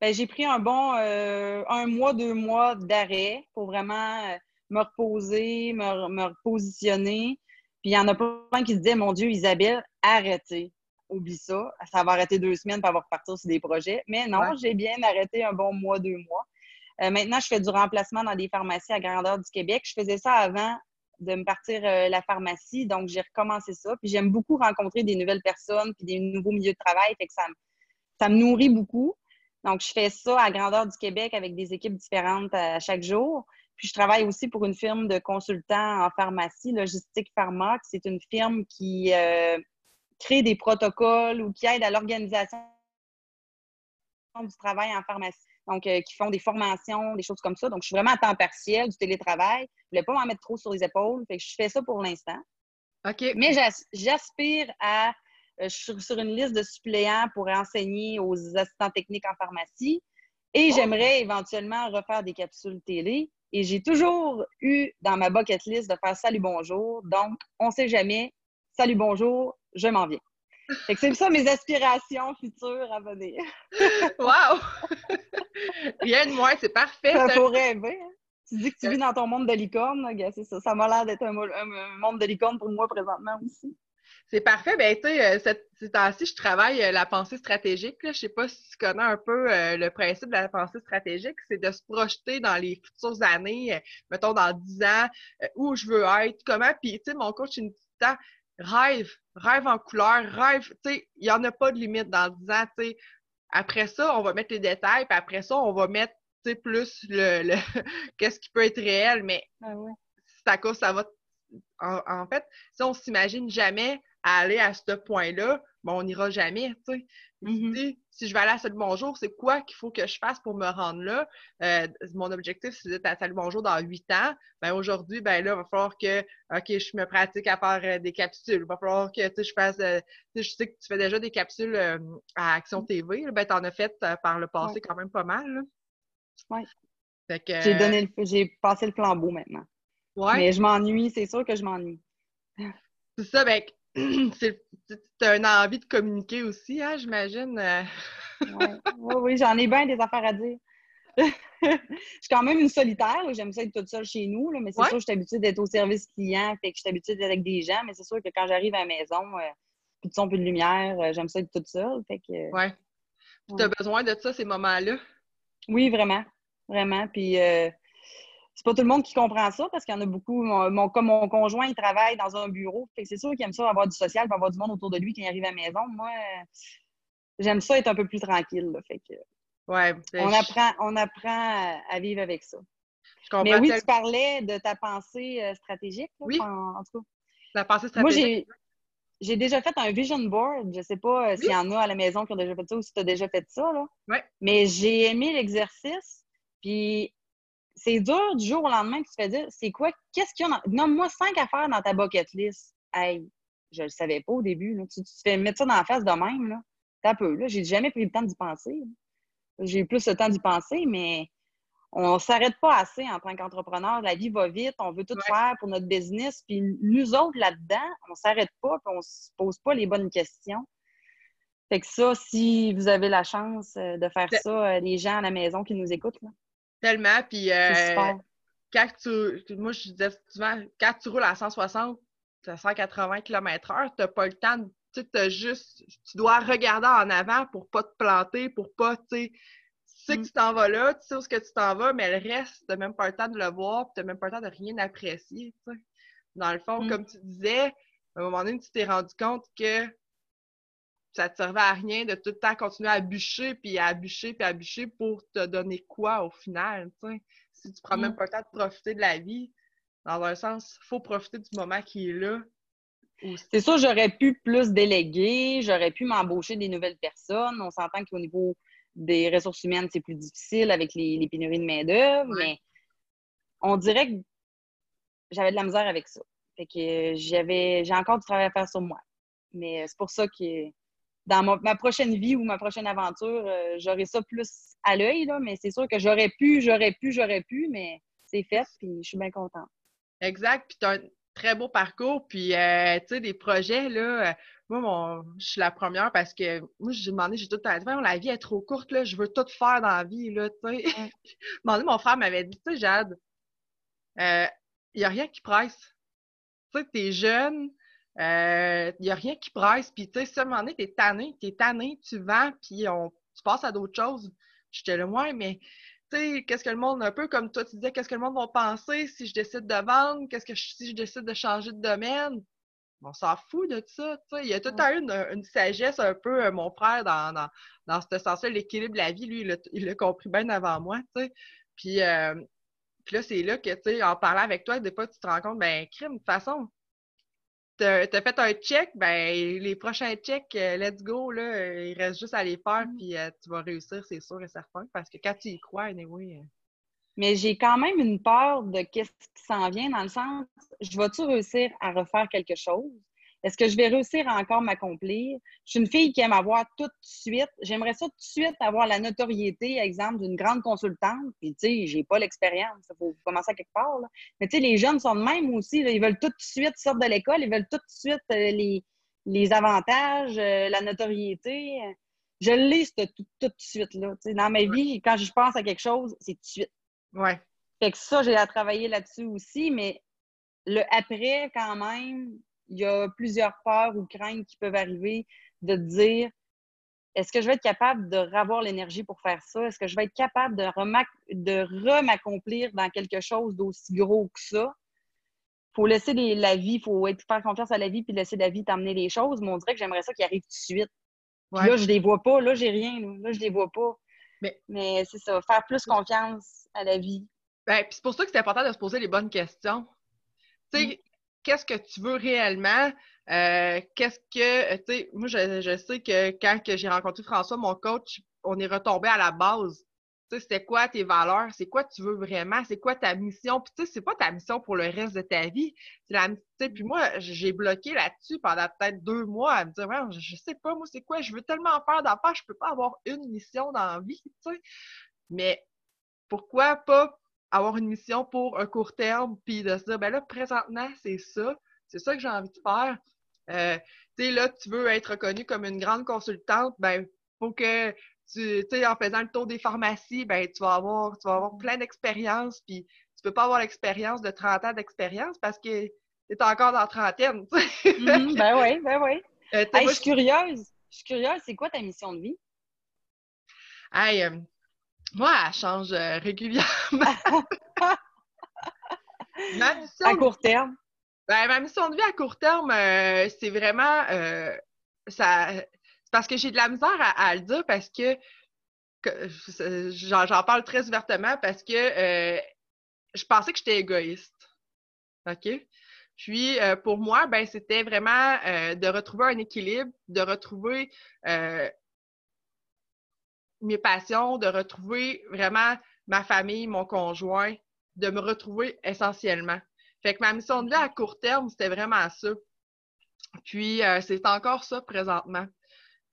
Ben, j'ai pris un bon euh, un mois, deux mois d'arrêt pour vraiment euh, me reposer, me, me repositionner. Puis il y en a plein qui se disaient, mon Dieu, Isabelle, arrêtez. Oublie ça. Ça va arrêter deux semaines pour avoir repartir sur des projets. Mais non, Ouais. j'ai bien arrêté un bon mois, deux mois. Euh, maintenant, je fais du remplacement dans des pharmacies à grandeur du Québec. Je faisais ça avant de me partir euh, la pharmacie, donc j'ai recommencé ça. Puis j'aime beaucoup rencontrer des nouvelles personnes puis des nouveaux milieux de travail, fait que ça, me- nourrit beaucoup. Donc, je fais ça à grandeur du Québec avec des équipes différentes à chaque jour. Puis, je travaille aussi pour une firme de consultants en pharmacie, Logistique Pharma. qui C'est une firme qui euh, crée des protocoles ou qui aide à l'organisation du travail en pharmacie. Donc, euh, qui font des formations, des choses comme ça. Donc, je suis vraiment à temps partiel, du télétravail. Je voulais pas m'en mettre trop sur les épaules. Fait que je fais ça pour l'instant. OK. Mais j'as- j'aspire à. euh, je suis sur une liste de suppléants pour enseigner aux assistants techniques en pharmacie. Et Oh! j'aimerais éventuellement refaire des capsules télé. Et j'ai toujours eu dans ma bucket list de faire salut bonjour. Donc, on sait jamais. Salut bonjour, je m'en viens. Fait que c'est ça mes aspirations futures à venir. Wow! Rien de moins, c'est parfait. Ça ça. faut rêver. hein. Tu dis que tu vis dans ton monde de licorne, c'est ça. Ça m'a l'air d'être un, mo- un- un monde de licorne pour moi présentement aussi. C'est parfait. Ben, tu sais, euh, cette- ces temps-ci, je travaille euh, la pensée stratégique. Là. Je sais pas si tu connais un peu euh, le principe de la pensée stratégique. C'est de se projeter dans les futures années, euh, mettons dans 10 ans, euh, où je veux être, comment. Puis, tu sais, mon coach, il me dit rêve, rêve en couleur, rêve. Tu sais, il n'y en a pas de limite dans 10 ans. Tu sais. Après ça, on va mettre les détails, puis après ça, on va mettre tu sais, plus le, le qu'est-ce qui peut être réel. Mais Ah ouais. c'est à cause ça va. En, en fait, si on s'imagine jamais à aller à ce point-là, ben on n'ira jamais, tu sais. Tu Mhm. dis, Si je vais aller à Salut Bonjour, c'est quoi qu'il faut que je fasse pour me rendre là? Euh, mon objectif, c'est d'être à Salut Bonjour dans huit ans. Ben aujourd'hui, ben là, il va falloir que, OK, je me pratique à faire euh, des capsules. Il va falloir que, tu je fasse, euh, tu je sais que tu fais déjà des capsules à Action TV. là. Ben, t'en as fait par le passé Ouais. quand même pas mal, que, J'ai donné j'ai passé le flambeau maintenant. ouais. Mais je m'ennuie, c'est sûr que je m'ennuie. C'est ça, ben, c'est une envie de communiquer aussi, hein, j'imagine. euh. Ouais. Oui, oui, j'en ai bien des affaires à dire. je suis quand même une solitaire, j'aime ça être toute seule chez nous, là, mais c'est Ouais. sûr que je suis habituée d'être au service client, fait que je suis habituée d'être avec des gens, mais c'est sûr que quand j'arrive à la maison, euh, plus de son, plus de lumière, euh, j'aime ça être toute seule. Fait que, Ouais. Puis t'as Ouais. besoin de ça, ces moments-là? Oui, vraiment. Vraiment. Puis c'est pas tout le monde qui comprend ça parce qu'il y en a beaucoup. Mon, mon- comme mon conjoint, il travaille dans un bureau. C'est sûr qu'il aime ça avoir du social, avoir du monde autour de lui quand il arrive à la maison. Moi, j'aime ça être un peu plus tranquille. là. Fait que Ouais. ben, on apprend, on apprend à, vivre avec ça. Je Mais oui, tel- tu parlais de ta pensée euh, stratégique. là, Oui. En, en tout cas. la pensée Moi, stratégique. j'ai. J'ai déjà fait un vision board. Je sais pas euh, s'il y en a à la maison qui ont déjà fait ça ou si tu as déjà fait ça. Là. Ouais. Mais j'ai aimé l'exercice. Puis c'est dur du jour au lendemain que tu te fais dire c'est quoi, qu'est-ce qu'il y a dans. Nomme-moi cinq affaires dans ta bucket list. Hey, je le savais pas au début. Là. Tu, tu te fais mettre ça dans la face de même. Là. T'as peu. Là. J'ai jamais pris le temps d'y penser. J'ai eu plus le temps d'y penser, mais on s'arrête pas assez en tant qu'entrepreneur. La vie va vite, on veut tout Ouais. faire pour notre business. Puis nous autres, là-dedans, on s'arrête pas puis on se pose pas les bonnes questions. Fait que ça, si vous avez la chance euh, de faire C'est- ça, euh, les gens à la maison qui nous écoutent, là, Tellement. Puis euh, quand tu. Moi, je disais souvent, quand tu roules à 160, à 180 km/h, t'as pas le temps de. Tu sais, t'as juste. Tu dois regarder en avant pour pas te planter, pour pas, tu sais. Tu sais que Mm. tu t'en vas là, tu sais où est-ce que tu t'en vas, mais le reste, t'as même pas le temps de le voir, puis t'as même pas le temps de rien apprécier, tu sais. Dans le fond, Mm. comme tu disais, à un moment donné, tu t'es rendu compte que ça te servait à rien de tout le temps continuer à bûcher, puis à bûcher, puis à bûcher pour te donner quoi au final, tu sais? Si tu prends même mm. pas le temps de profiter de la vie, dans un sens, il faut profiter du moment qui est là. C'est sûr, j'aurais pu plus déléguer, j'aurais pu m'embaucher des nouvelles personnes. On s'entend qu'au niveau des ressources humaines, c'est plus difficile avec les, pénuries de main-d'œuvre, mais on dirait que j'avais de la misère avec ça. Fait que j'avais j'ai encore du travail à faire sur moi. Mais c'est pour ça que dans ma, prochaine vie ou ma prochaine aventure, euh, j'aurai ça plus à l'œil, mais c'est sûr que j'aurais pu, j'aurais pu, j'aurais pu, mais c'est fait, puis je suis bien contente. Exact, puis tu as un très beau parcours, puis euh, tu sais, des projets, là, euh, moi, je suis la première parce que moi, j'ai demandé, j'ai tout le temps dit, la vie est trop courte, là, je veux tout faire dans la vie, là, tu sais. mon frère m'avait dit, tu sais, Jade, il n'y a rien qui presse. Tu sais, t'es jeune, il euh, n'y a rien qui presse. Puis, tu sais, si à un moment donné, t'es tanné, t'es tanné, tu vends, puis on, tu passes à d'autres choses. J'étais là, ouais, mais tu sais, qu'est-ce que le monde, un peu comme toi, tu disais, qu'est-ce que le monde va penser si je décide de vendre, qu'est-ce que si je décide de changer de domaine? On s'en fout de ça, tu sais. Il y a tout à une, une sagesse un peu, euh, mon frère, dans, dans, dans ce sens-là, l'équilibre de la vie, lui, il l'a compris bien avant moi, tu sais. Puis, euh, puis là, c'est là que, tu sais, en parlant avec toi, des fois, tu te rends compte, ben, crime, de toute façon, t'as as fait un check, ben les prochains checks, euh, let's go, là, il reste juste à les faire, mm. puis euh, tu vas réussir, c'est sûr et certain, parce que quand tu y crois, anyway. Euh. Mais j'ai quand même une peur de qu'est-ce qui s'en vient, dans le sens, je vais-tu réussir à refaire quelque chose? Est-ce que je vais réussir à encore m'accomplir? Je suis une fille qui aime avoir tout de suite. J'aimerais ça tout de suite avoir la notoriété, exemple, d'une grande consultante. Puis, tu sais, j'ai pas l'expérience. Il faut commencer à quelque part. Mais, tu sais, les jeunes sont de même aussi. Ils veulent tout de suite sortir de l'école. Ils veulent tout de suite euh, les, les, avantages, euh, la notoriété. Je tout, tout, de suite. Là. dans ma vie, quand je pense à quelque chose, c'est tout de suite. Ouais. Fait que ça, j'ai à travailler là-dessus aussi. Mais le après, quand même, il y a plusieurs peurs ou craintes qui peuvent arriver de dire est-ce que je vais être capable de revoir l'énergie pour faire ça? Est-ce que je vais être capable de, remaccomplir dans quelque chose d'aussi gros que ça? Il faut laisser la vie, il faut être, faire confiance à la vie puis laisser la vie t'amener les choses. Mais on dirait que j'aimerais ça qui arrive tout de suite. Là, je ne les vois pas. Là, j'ai rien. Là, je les vois pas. Mais, c'est ça, faire plus confiance à la vie. Ben, c'est pour ça que c'est important de se poser les bonnes questions. Tu sais, mm qu'est-ce que tu veux réellement? Euh, qu'est-ce que, tu sais, moi, je, sais que quand j'ai rencontré François, mon coach, on est retombé à la base. Tu sais, c'était quoi tes valeurs? C'est quoi tu veux vraiment? C'est quoi ta mission? Puis, tu sais, c'est pas ta mission pour le reste de ta vie. La, puis moi, j'ai bloqué là-dessus pendant peut-être deux mois à me dire, ouais, je, sais pas, moi, c'est quoi? Je veux tellement faire d'affaires, je peux pas avoir une mission dans la vie, tu sais. Mais pourquoi pas avoir une mission pour un court terme, puis de se dire, ben là, présentement, c'est ça, c'est ça que j'ai envie de faire. Euh, tu sais, là, tu veux être reconnue comme une grande consultante, ben, faut que tu sais, en faisant le tour des pharmacies, ben, tu vas avoir, tu vas avoir plein d'expériences, puis tu peux pas avoir l'expérience de 30 ans d'expérience parce que tu es encore dans la trentaine. Mm-hmm. ben oui, ben oui. Euh, je suis curieuse. Je suis curieuse, c'est quoi ta mission de vie? Hey, euh, moi, elle change euh, régulièrement. à court terme? Ben, ma mission de vie à court terme, euh, c'est vraiment euh, ça. parce que j'ai de la misère à, le dire parce que, j'en parle très ouvertement parce que je pensais que j'étais égoïste. OK? Puis pour moi, ben c'était vraiment de retrouver un équilibre, de retrouver mes passions, de retrouver vraiment ma famille, mon conjoint, de me retrouver essentiellement. Fait que ma mission de vie à court terme, c'était vraiment ça. Puis, euh, c'est encore ça présentement.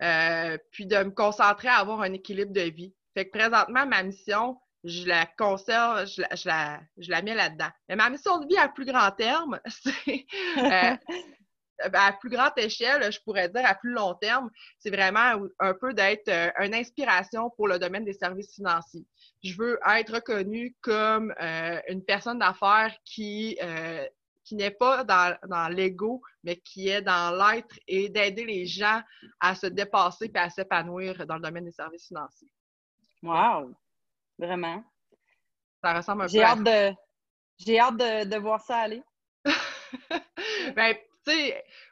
Euh, puis, de me concentrer à avoir un équilibre de vie. Fait que présentement, ma mission, je la conserve, je la, je la, je la mets là-dedans. Mais ma mission de vie à plus grand terme, c'est euh, à plus grande échelle, je pourrais dire à plus long terme, c'est vraiment un peu d'être euh, une inspiration pour le domaine des services financiers. Je veux être reconnue comme euh, une personne d'affaires qui, euh, qui n'est pas dans, dans l'ego, mais qui est dans l'être et d'aider les gens à se dépasser et à s'épanouir dans le domaine des services financiers. Wow! Vraiment. Ça ressemble un J'ai peu hâte De... J'ai hâte de, de voir ça aller. ben,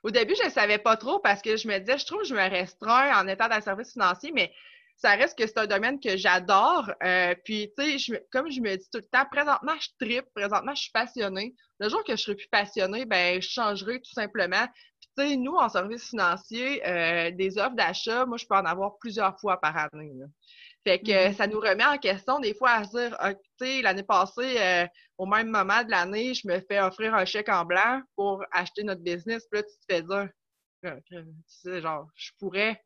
au début, je ne savais pas trop parce que je me disais, je trouve que je me restreins en étant dans le service financier, mais ça reste que c'est un domaine que j'adore. Euh, puis, tu sais, comme je me dis tout le temps, présentement, je tripe, présentement, je suis passionnée. Le jour que je serai plus passionnée, ben, je changerai tout simplement. Puis, tu sais, nous, en service financier, euh, des offres d'achat, moi, je peux en avoir plusieurs fois par année. Fait que mm-hmm. ça nous remet en question des fois à se dire, ah, tu sais, l'année passée, euh, au même moment de l'année, je me fais offrir un chèque en blanc pour acheter notre business. Puis là, tu te fais dire, tu sais, genre, je pourrais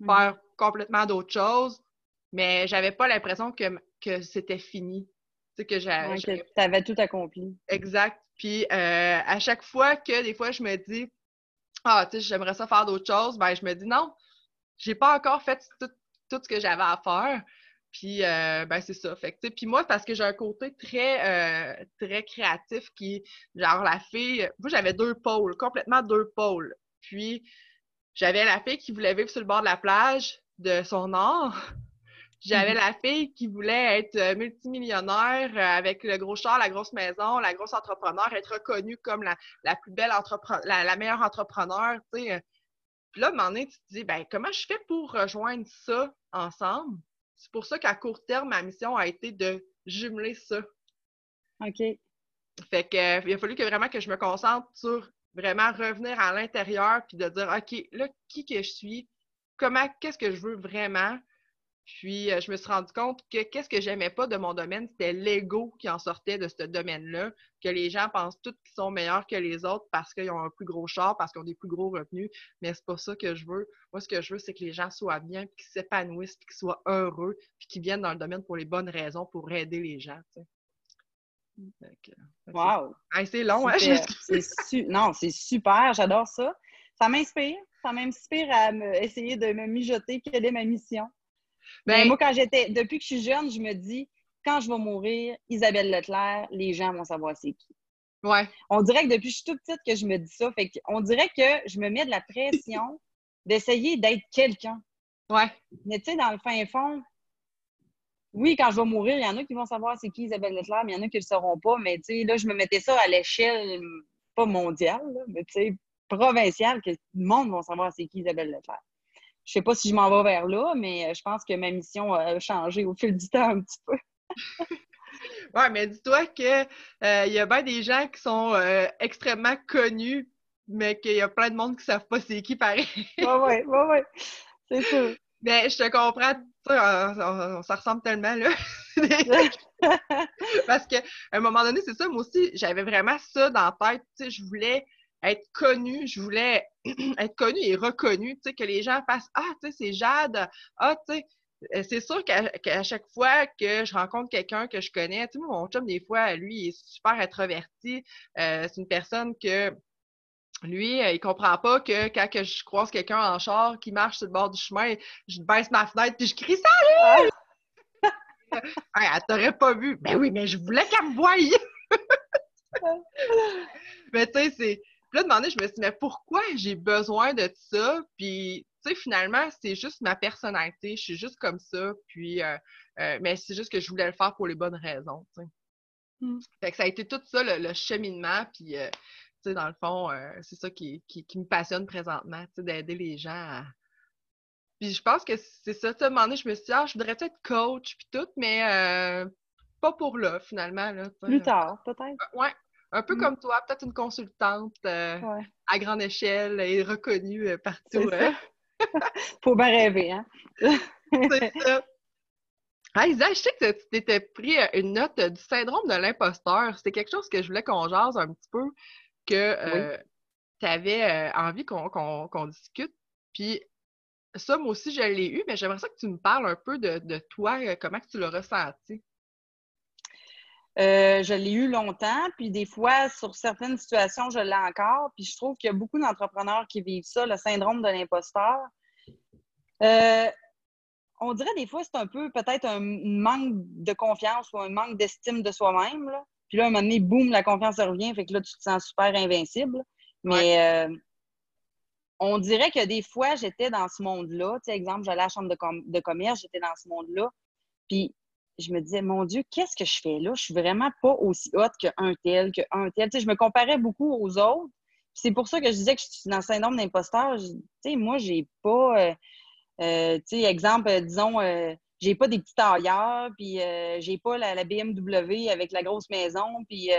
Mm. faire complètement d'autres choses, mais j'avais pas l'impression que, que c'était fini. Tu sais, que j'avais. tu avais tout accompli. Exact. Puis euh, à chaque fois que des fois je me dis Ah, tu sais, j'aimerais ça faire d'autres choses, ben je me dis non, j'ai pas encore fait tout, ce que j'avais à faire. Puis, euh, ben, c'est ça. Fait que, puis moi, parce que j'ai un côté très, euh, très créatif qui, genre, la fille, moi, j'avais deux pôles, complètement deux pôles. Puis, j'avais la fille qui voulait vivre sur le bord de la plage de son art. J'avais mhm. la fille qui voulait être euh, multimillionnaire avec le gros char, la grosse maison, la grosse entrepreneur, être reconnue comme la, plus belle entrepreneur, la, meilleure entrepreneur, tu sais. Puis là, à un moment donné, tu te dis, ben, comment je fais pour rejoindre ça ensemble? C'est pour ça qu'à court terme, ma mission a été de jumeler ça. OK. Fait que, il a fallu que vraiment que je me concentre sur vraiment revenir à l'intérieur puis de dire OK, là, qui que je suis, comment, qu'est-ce que je veux vraiment? Puis euh, je me suis rendu compte que qu'est-ce que j'aimais pas de mon domaine, c'était l'ego qui en sortait de ce domaine-là, que les gens pensent tous qu'ils sont meilleurs que les autres parce qu'ils ont un plus gros char, parce qu'ils ont des plus gros revenus, mais c'est pas ça que je veux. Moi, ce que je veux, c'est que les gens soient bien, qu'ils s'épanouissent, qu'ils soient heureux, puis qu'ils viennent dans le domaine pour les bonnes raisons, pour aider les gens. Wow! c'est long, hein? Non, c'est super, j'adore ça. Ça m'inspire. Ça m'inspire à essayer de me mijoter quelle est ma mission. Ben moi, quand j'étais, depuis que je suis jeune, je me dis, quand je vais mourir, Isabelle Leclerc, les gens vont savoir c'est qui. Ouais. On dirait que depuis que je suis toute petite que je me dis ça. Fait on dirait que je me mets de la pression d'essayer d'être quelqu'un. Ouais. Mais tu sais, dans le fin fond, oui, quand je vais mourir, il y en a qui vont savoir c'est qui Isabelle Leclerc, mais il y en a qui ne le sauront pas. Mais tu sais, là, je me mettais ça à l'échelle, pas mondiale, mais tu sais, provinciale, que le monde va savoir c'est qui Isabelle Leclerc. Je sais pas si je m'en vais vers là, mais je pense que ma mission a changé au fil du temps un petit peu. oui, mais dis-toi qu'il euh, y a bien des gens qui sont euh, extrêmement connus, mais qu'il y a plein de monde qui ne savent pas c'est qui pareil. oui, oui, oui, oui. C'est sûr. Mais je te comprends, ça, ça ressemble tellement, là. Parce qu'à un moment donné, c'est ça, moi aussi, j'avais vraiment ça dans la tête. Tu sais, je voulais être connue, je voulais être connue et reconnue, tu sais, que les gens fassent Ah, tu sais, c'est Jade. Ah, tu sais, euh, c'est sûr qu'à chaque fois que je rencontre quelqu'un que je connais, tu sais, mon chum, des fois, lui, il est super introverti. Euh, c'est une personne que lui, euh, il comprend pas que quand que je croise quelqu'un en char qui marche sur le bord du chemin, je baisse ma fenêtre puis je crie Salut! Ah! elle t'aurait pas vu. Ben oui, mais je voulais qu'elle me voie. mais tu sais, c'est. Puis là, demander, je me suis dit, mais pourquoi j'ai besoin de ça? Puis, tu sais, finalement, c'est juste ma personnalité. Je suis juste comme ça. Puis, euh, euh, mais c'est juste que je voulais le faire pour les bonnes raisons, tu sais. Mm. Fait que ça a été tout ça, le, cheminement. Puis, dans le fond, euh, c'est ça qui, me passionne présentement, d'aider les gens à. Puis je pense que c'est ça, un moment donné, je me suis dit, ah, je voudrais être coach, puis tout, mais euh, pas pour là, finalement. Là, Plus tard, peut-être. Ouais, un peu mm. comme toi, peut-être une consultante euh, à grande échelle et reconnue partout. Faut bien rêver, hein? c'est ça. Isa, je sais que tu t'étais pris une note du syndrome de l'imposteur. C'était quelque chose que je voulais qu'on jase un petit peu que euh, tu avais euh, envie qu'on discute. Puis ça, moi aussi, je l'ai eu, mais j'aimerais ça que tu me parles un peu de, toi, euh, comment tu l'as ressenti? Je l'ai eu longtemps, puis des fois, sur certaines situations, je l'ai encore. Puis je trouve qu'il y a beaucoup d'entrepreneurs qui vivent ça, le syndrome de l'imposteur. on dirait des fois, c'est un peu peut-être un manque de confiance ou un manque d'estime de soi-même. Puis là, à un moment donné, boum, la confiance revient. Fait que là, tu te sens super invincible. Mais euh, on dirait que des fois, j'étais dans ce monde-là. Tu sais, exemple, j'allais à la chambre de, commerce, j'étais dans ce monde-là. Puis je me disais, mon Dieu, qu'est-ce que je fais là? Je suis vraiment pas aussi haute qu'un tel, qu'un tel. Tu sais, je me comparais beaucoup aux autres. c'est pour ça que je disais que je suis dans le syndrome d'imposteur. Tu sais, moi, j'ai pas, euh, euh, tu sais, exemple, disons, j'ai pas des petits tailleurs, puis j'ai pas la, BMW avec la grosse maison, puis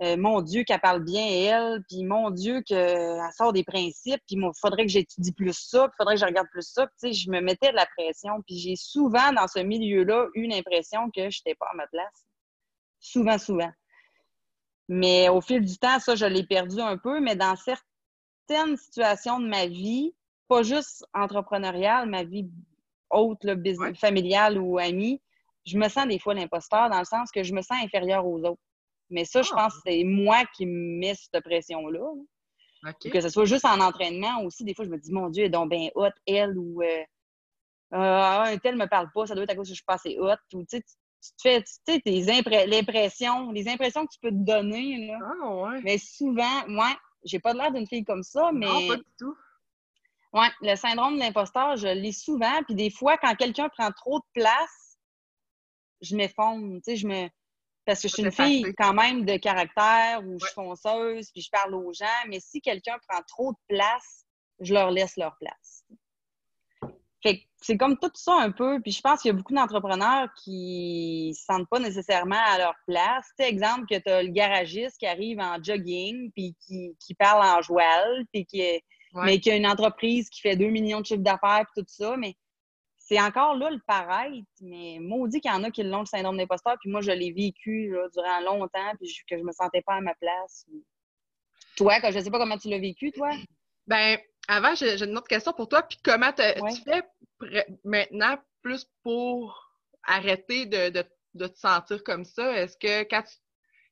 mon Dieu qu'elle parle bien elle, puis mon Dieu qu'elle sort des principes, puis il faudrait que j'étudie plus ça, puis faudrait que je regarde plus ça. Tu sais, je me mettais de la pression, puis j'ai souvent dans ce milieu-là eu l'impression que je n'étais pas à ma place. Souvent, souvent. Mais au fil du temps, ça, je l'ai perdu un peu, mais dans certaines situations de ma vie, pas juste entrepreneuriale, ma vie haute, business, familiale ou amie, je me sens des fois l'imposteur dans le sens que je me sens inférieure aux autres. Mais ça, je ah. pense que c'est moi qui me mets cette pression-là. Que ce soit juste en entraînement aussi, des fois, je me dis, mon Dieu, elle est donc bien haute, elle, ou euh, ah, un tel me parle pas, ça doit être à cause que je suis pas assez haute. Ou, tu te fais, tu sais, l'impression, les impressions que tu peux te donner. Là. Ah, ouais. Mais souvent, moi, j'ai pas l'air d'une fille comme ça, mais. Non, pas du tout. Ouais, le syndrome de l'imposteur, je l'ai souvent. Puis des fois, quand quelqu'un prend trop de place, je m'effondre. Tu sais, je me. Parce que je suis une fille quand même de caractère où je suis fonceuse, puis je parle aux gens. Mais si quelqu'un prend trop de place, je leur laisse leur place. Fait c'est comme tout ça un peu. Puis je pense qu'il y a beaucoup d'entrepreneurs qui ne se sentent pas nécessairement à leur place. Tu sais, exemple, que tu as le garagiste qui arrive en jogging, puis qui, qui parle en joual, puis qui mais qui a une entreprise qui fait 2 millions de chiffres d'affaires, puis tout ça. Mais c'est encore là le pareil, mais maudit qu'il y en a qui l'ont le syndrome d'imposteur, puis moi, je l'ai vécu durant longtemps, puis que je me sentais pas à ma place. Toi, je sais pas comment tu l'as vécu, toi? Ben, avant, j'ai une autre question pour toi. Puis comment tu fais maintenant plus pour arrêter de, te sentir comme ça? Est-ce que quand tu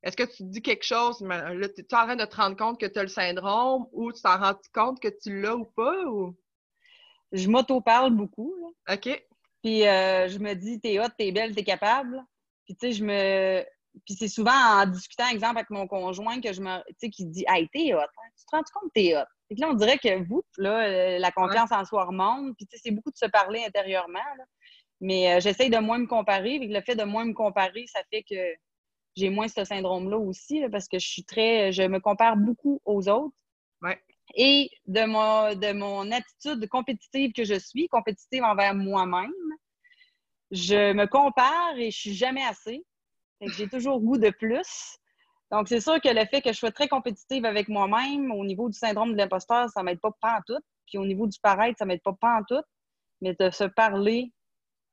est-ce que tu dis quelque chose, là, tu es en train de te rendre compte que tu as le syndrome ou tu t'en rends compte que tu l'as ou pas? Ou? Je m'auto-parle beaucoup. OK. Puis euh, je me dis, t'es hot, t'es belle, t'es capable. Puis tu sais, je me. Puis c'est souvent en discutant, exemple, avec mon conjoint que je me. Tu sais, qui dit, hey, t'es hot. Hein? Tu te rends compte que t'es hot? Et là, on dirait que vous, là, euh, la confiance en soi remonte. Puis tu sais, c'est beaucoup de se parler intérieurement. Mais euh, j'essaye de moins me comparer. Avec le fait de moins me comparer, ça fait que j'ai moins ce syndrome-là aussi, parce que je suis très. Je me compare beaucoup aux autres. Et de mon, de mon attitude compétitive que je suis, compétitive envers moi-même. Je me compare et je suis jamais assez. J'ai toujours goût de plus. Donc, c'est sûr que le fait que je sois très compétitive avec moi-même, au niveau du syndrome de l'imposteur, ça ne m'aide pas pas en tout. Puis au niveau du paraître, ça ne m'aide pas pas en tout. Mais de se parler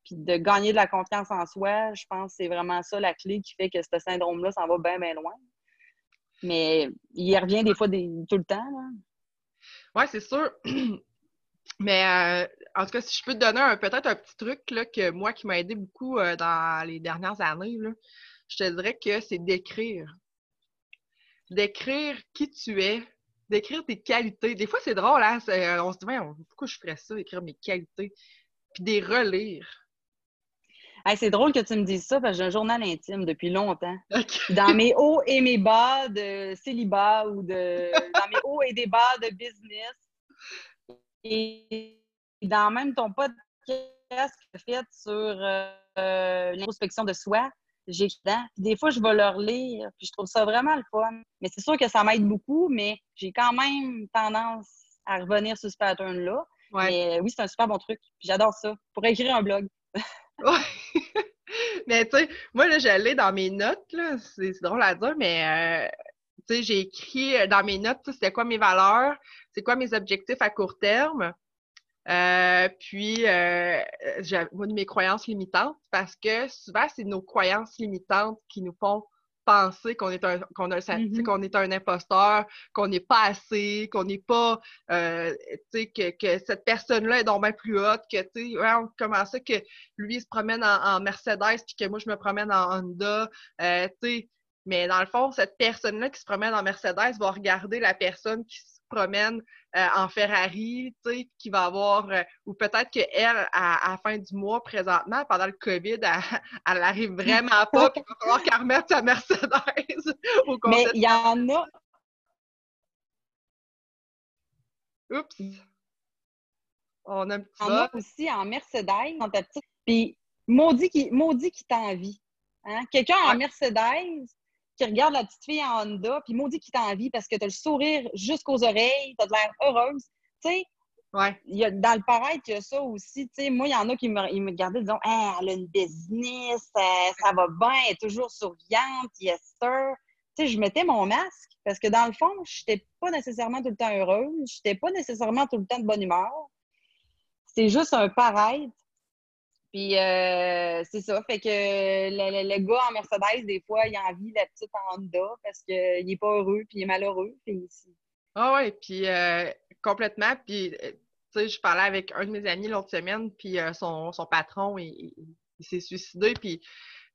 puis de gagner de la confiance en soi, je pense que c'est vraiment ça la clé qui fait que ce syndrome-là s'en va bien, bien loin. Mais il revient des fois tout le temps. Là. Oui, c'est sûr. Mais euh, en tout cas, si je peux te donner peut-être un petit truc là, que moi qui m'a aidé beaucoup euh, dans les dernières années, je te dirais que c'est d'écrire. D'écrire qui tu es, d'écrire tes qualités. Des fois, c'est drôle, hein? Euh, on se dit, pourquoi je ferais ça, écrire mes qualités? Puis des relire. C'est drôle que tu me dises ça parce que j'ai un journal intime depuis longtemps. Dans mes hauts et mes bas de célibat ou de dans mes hauts et des bas de business. Et dans même ton podcast fait sur euh, l'introspection de soi, j'ai Des fois, je vais leur lire, puis je trouve ça vraiment le fun. Mais c'est sûr que ça m'aide beaucoup, mais j'ai quand même tendance à revenir sur ce pattern-là. Mais oui, c'est un super bon truc. J'adore ça. Pour écrire un blog. Ouais. mais tu sais, moi, là, j'allais dans mes notes, là, c'est drôle à dire, mais euh, tu sais, j'ai écrit euh, dans mes notes, c'était quoi mes valeurs, c'est quoi mes objectifs à court terme. Euh, puis, j'ai mes croyances limitantes parce que souvent, c'est nos croyances limitantes qui nous font penser qu'on est un qu'on mm-hmm. qu'on est un imposteur, qu'on n'est pas assez, qu'on n'est pas euh, que, que cette personne-là est donc bien plus haute, que tu sais, comment ça que lui il se promène en, Mercedes puis que moi je me promène en Honda, euh, tu sais. Mais dans le fond, cette personne-là qui se promène en Mercedes va regarder la personne qui se promène euh, en Ferrari, tu sais, qui va avoir, euh, ou peut-être qu'elle, à, à la fin du mois, présentement, pendant le COVID, elle, elle arrive vraiment pas, puis il va falloir qu'elle remette sa Mercedes au Mais il y en a. Oups! On a un petit en a aussi en Mercedes, dans ta petite. Puis, maudit qui, maudit qui t'envie. Hein? Quelqu'un en Mercedes qui regarde la petite fille en Honda, puis maudit qui t'envie parce que tu as le sourire jusqu'aux oreilles, tu as l'air heureuse. Tu sais, Ouais. il y a, dans le paraître, il y a ça aussi. Tu sais, moi, il y en a qui me, ils me regardaient disant Ah, elle a une business, euh, ça va bien, elle est toujours souriante, yes sir. Tu sais, je mettais mon masque parce que dans le fond, je n'étais pas nécessairement tout le temps heureuse, je n'étais pas nécessairement tout le temps de bonne humeur. C'est juste un paraître. Puis euh, c'est ça. Fait que le, le- le gars en Mercedes, des fois, il envie la petite Honda parce qu'il n'est pas heureux puis il est malheureux. Puis Ah ouais, puis euh, complètement. Puis, euh, tu sais, je parlais avec un de mes amis l'autre semaine, puis euh, son, son patron, il, il- il s'est suicidé, puis tu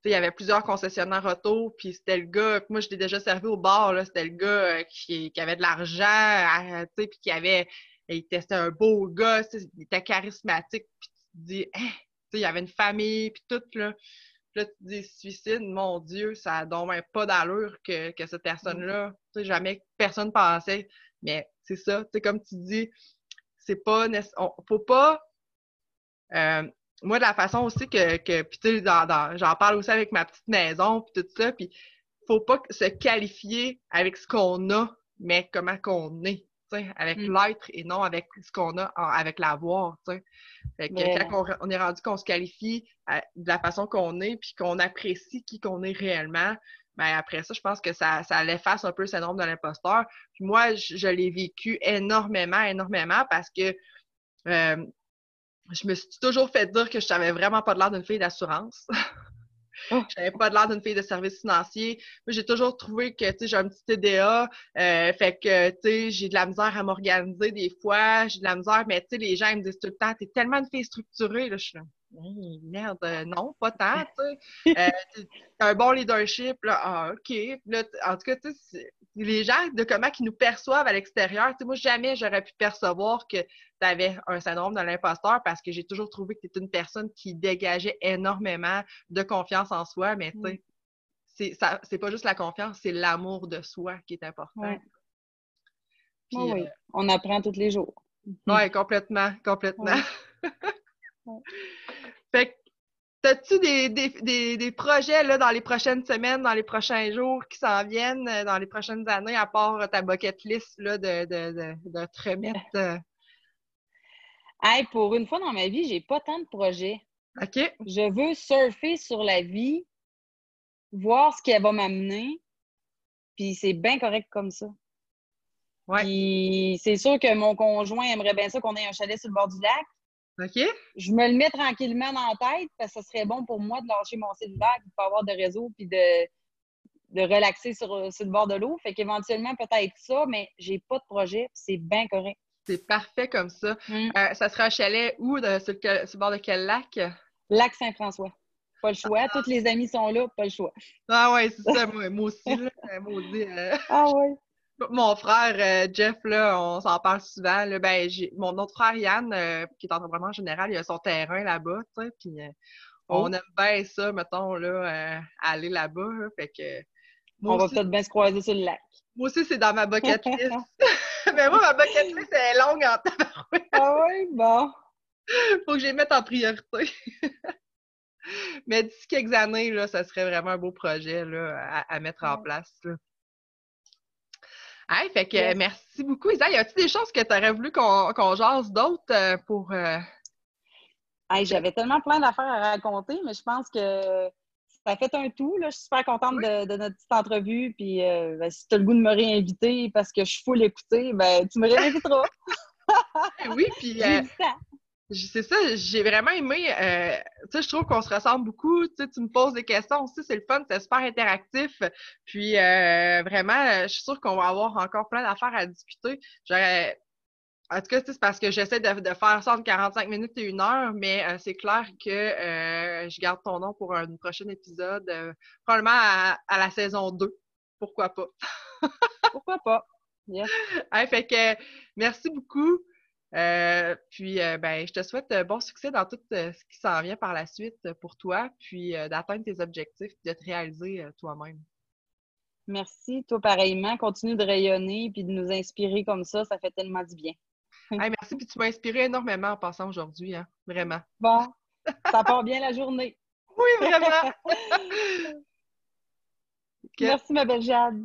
sais, il y avait plusieurs concessionnaires auto, puis c'était le gars, moi je l'ai déjà servi au bar, là, c'était le gars euh, qui, qui avait de l'argent, tu sais, puis qui avait, il était c'était un beau gars, il était charismatique, puis tu te dis, Hein, tu sais, il y avait une famille, puis tout, là. Puis là, tu dis, suicide, mon Dieu, ça a donc même pas d'allure que, que cette personne-là, tu sais, jamais personne pensait mais c'est ça, tu sais, comme tu dis, c'est pas on- faut pas. euh, moi, de la façon aussi que, que puis tu sais, j'en parle aussi avec ma petite maison, puis tout ça, puis faut pas se qualifier avec ce qu'on a, mais comment qu'on est, avec Mm. l'être et non avec ce qu'on a en- avec l'avoir, tu sais. Fait que Mais- quand on, on est rendu qu'on se qualifie à- de la façon qu'on est, puis qu'on apprécie qui qu'on est réellement, ben après ça, je pense que ça, ça l'efface un peu le syndrome de l'imposteur. Puis moi, je, je l'ai vécu énormément, énormément parce que euh, je me suis toujours fait dire que je n'avais vraiment pas de l'air d'une fille d'assurance. Oh. Je n'avais pas l'air d'une fille de service financier. J'ai toujours trouvé que, j'ai un petit TDA, euh, fait que, j'ai de la misère à m'organiser des fois, j'ai de la misère, mais, les gens me disent tout le temps, t'es tellement une fille structurée, je Hey, merde, euh, non, pas tant, tu sais. Euh, t'as un bon leadership, là, ah, OK. Là, en tout cas, tu sais, c'est- les gens, de comment ils nous perçoivent à l'extérieur, tu sais, moi, jamais j'aurais pu percevoir que tu avais un syndrome de l'imposteur parce que j'ai toujours trouvé que tu étais une personne qui dégageait énormément de confiance en soi, mais tu sais, c'est ça- c'est pas juste la confiance, c'est l'amour de soi qui est important. Ouais. Puis, Oui, oui. euh, On apprend tous les jours. ouais, complètement, complètement. Ouais. Ouais. T'as-tu des, des, des, des projets là, dans les prochaines semaines, dans les prochains jours qui s'en viennent, euh, dans les prochaines années, à part euh, ta bucket list là, de, de, de, de te remettre? euh, Hey, pour une fois dans ma vie, j'ai pas tant de projets. OK? Je veux surfer sur la vie, voir ce qu'elle va m'amener, puis c'est bien correct comme ça. Ouais. C'est sûr que mon conjoint aimerait bien ça qu'on ait un chalet sur le bord du lac. OK? Je me le mets tranquillement dans la tête parce que ce serait bon pour moi de lâcher mon cellulaire, puis de pas avoir de réseau, puis de, de relaxer sur, sur le bord de l'eau. Fait qu'éventuellement, peut-être ça, mais j'ai pas de projet, puis c'est bien correct. C'est parfait comme ça. Mm. Euh, ça sera un chalet où? de- sur, le, sur le bord de quel lac? Lac Saint-François. Pas le choix. Tous les amis sont là, pas le choix. Ah ouais, c'est ça, moi, moi aussi. Là, maudit, euh, Ah ouais. Mon frère euh, Jeff, là, on s'en parle souvent. Là, ben, mon autre frère Yann, euh, qui est entrepreneur général, il a son terrain là-bas, puis euh, on Oh. aime bien ça, mettons, là, aller là-bas. là, fait que moi On va peut-être bien se croiser sur le lac. moi aussi, c'est dans ma bucket list. Mais moi, ma bucket list, est longue en tabarouette. Ah oui, bon. Faut que je les mette en priorité. Mais d'ici quelques années, là, ça serait vraiment un beau projet là, à, à mettre en place. Là. Hey, fait que Yes. merci beaucoup, Isa. Y a-t-il des choses que tu aurais voulu qu'on jase d'autres euh, pour. euh, Hey, J'avais tellement plein d'affaires à raconter, mais je pense que ça fait un tout. Là. Je suis super contente de, de notre petite entrevue. Puis euh, ben, si tu as le goût de me réinviter parce que je suis full écouter, ben, tu me réinviteras. Oui, puis euh, c'est ça, j'ai vraiment aimé. euh, tu sais, je trouve qu'on se ressemble beaucoup. Tu sais, tu me poses des questions aussi, c'est le fun, c'est super interactif. Puis euh, vraiment, je suis sûre qu'on va avoir encore plein d'affaires à discuter. J'aurais. En tout cas, c'est parce que j'essaie de, de faire ça en 45 minutes et une heure, mais euh, c'est clair que je garde ton nom pour un prochain épisode, probablement à, à la saison 2. Pourquoi pas? Pourquoi pas? Yes. Hey, fait que merci beaucoup. Euh, puis, euh, ben, je te souhaite euh, bon succès dans tout ce qui s'en vient par la suite pour toi, puis d'atteindre tes objectifs, puis de te réaliser toi-même. Merci. Toi, pareillement. Continue de rayonner puis de nous inspirer comme ça. Ça fait tellement du bien. Hey, merci, puis tu m'as inspiré énormément en passant aujourd'hui, hein, vraiment. Bon, ça part bien la journée. Oui, vraiment! Merci, ma belle Jade.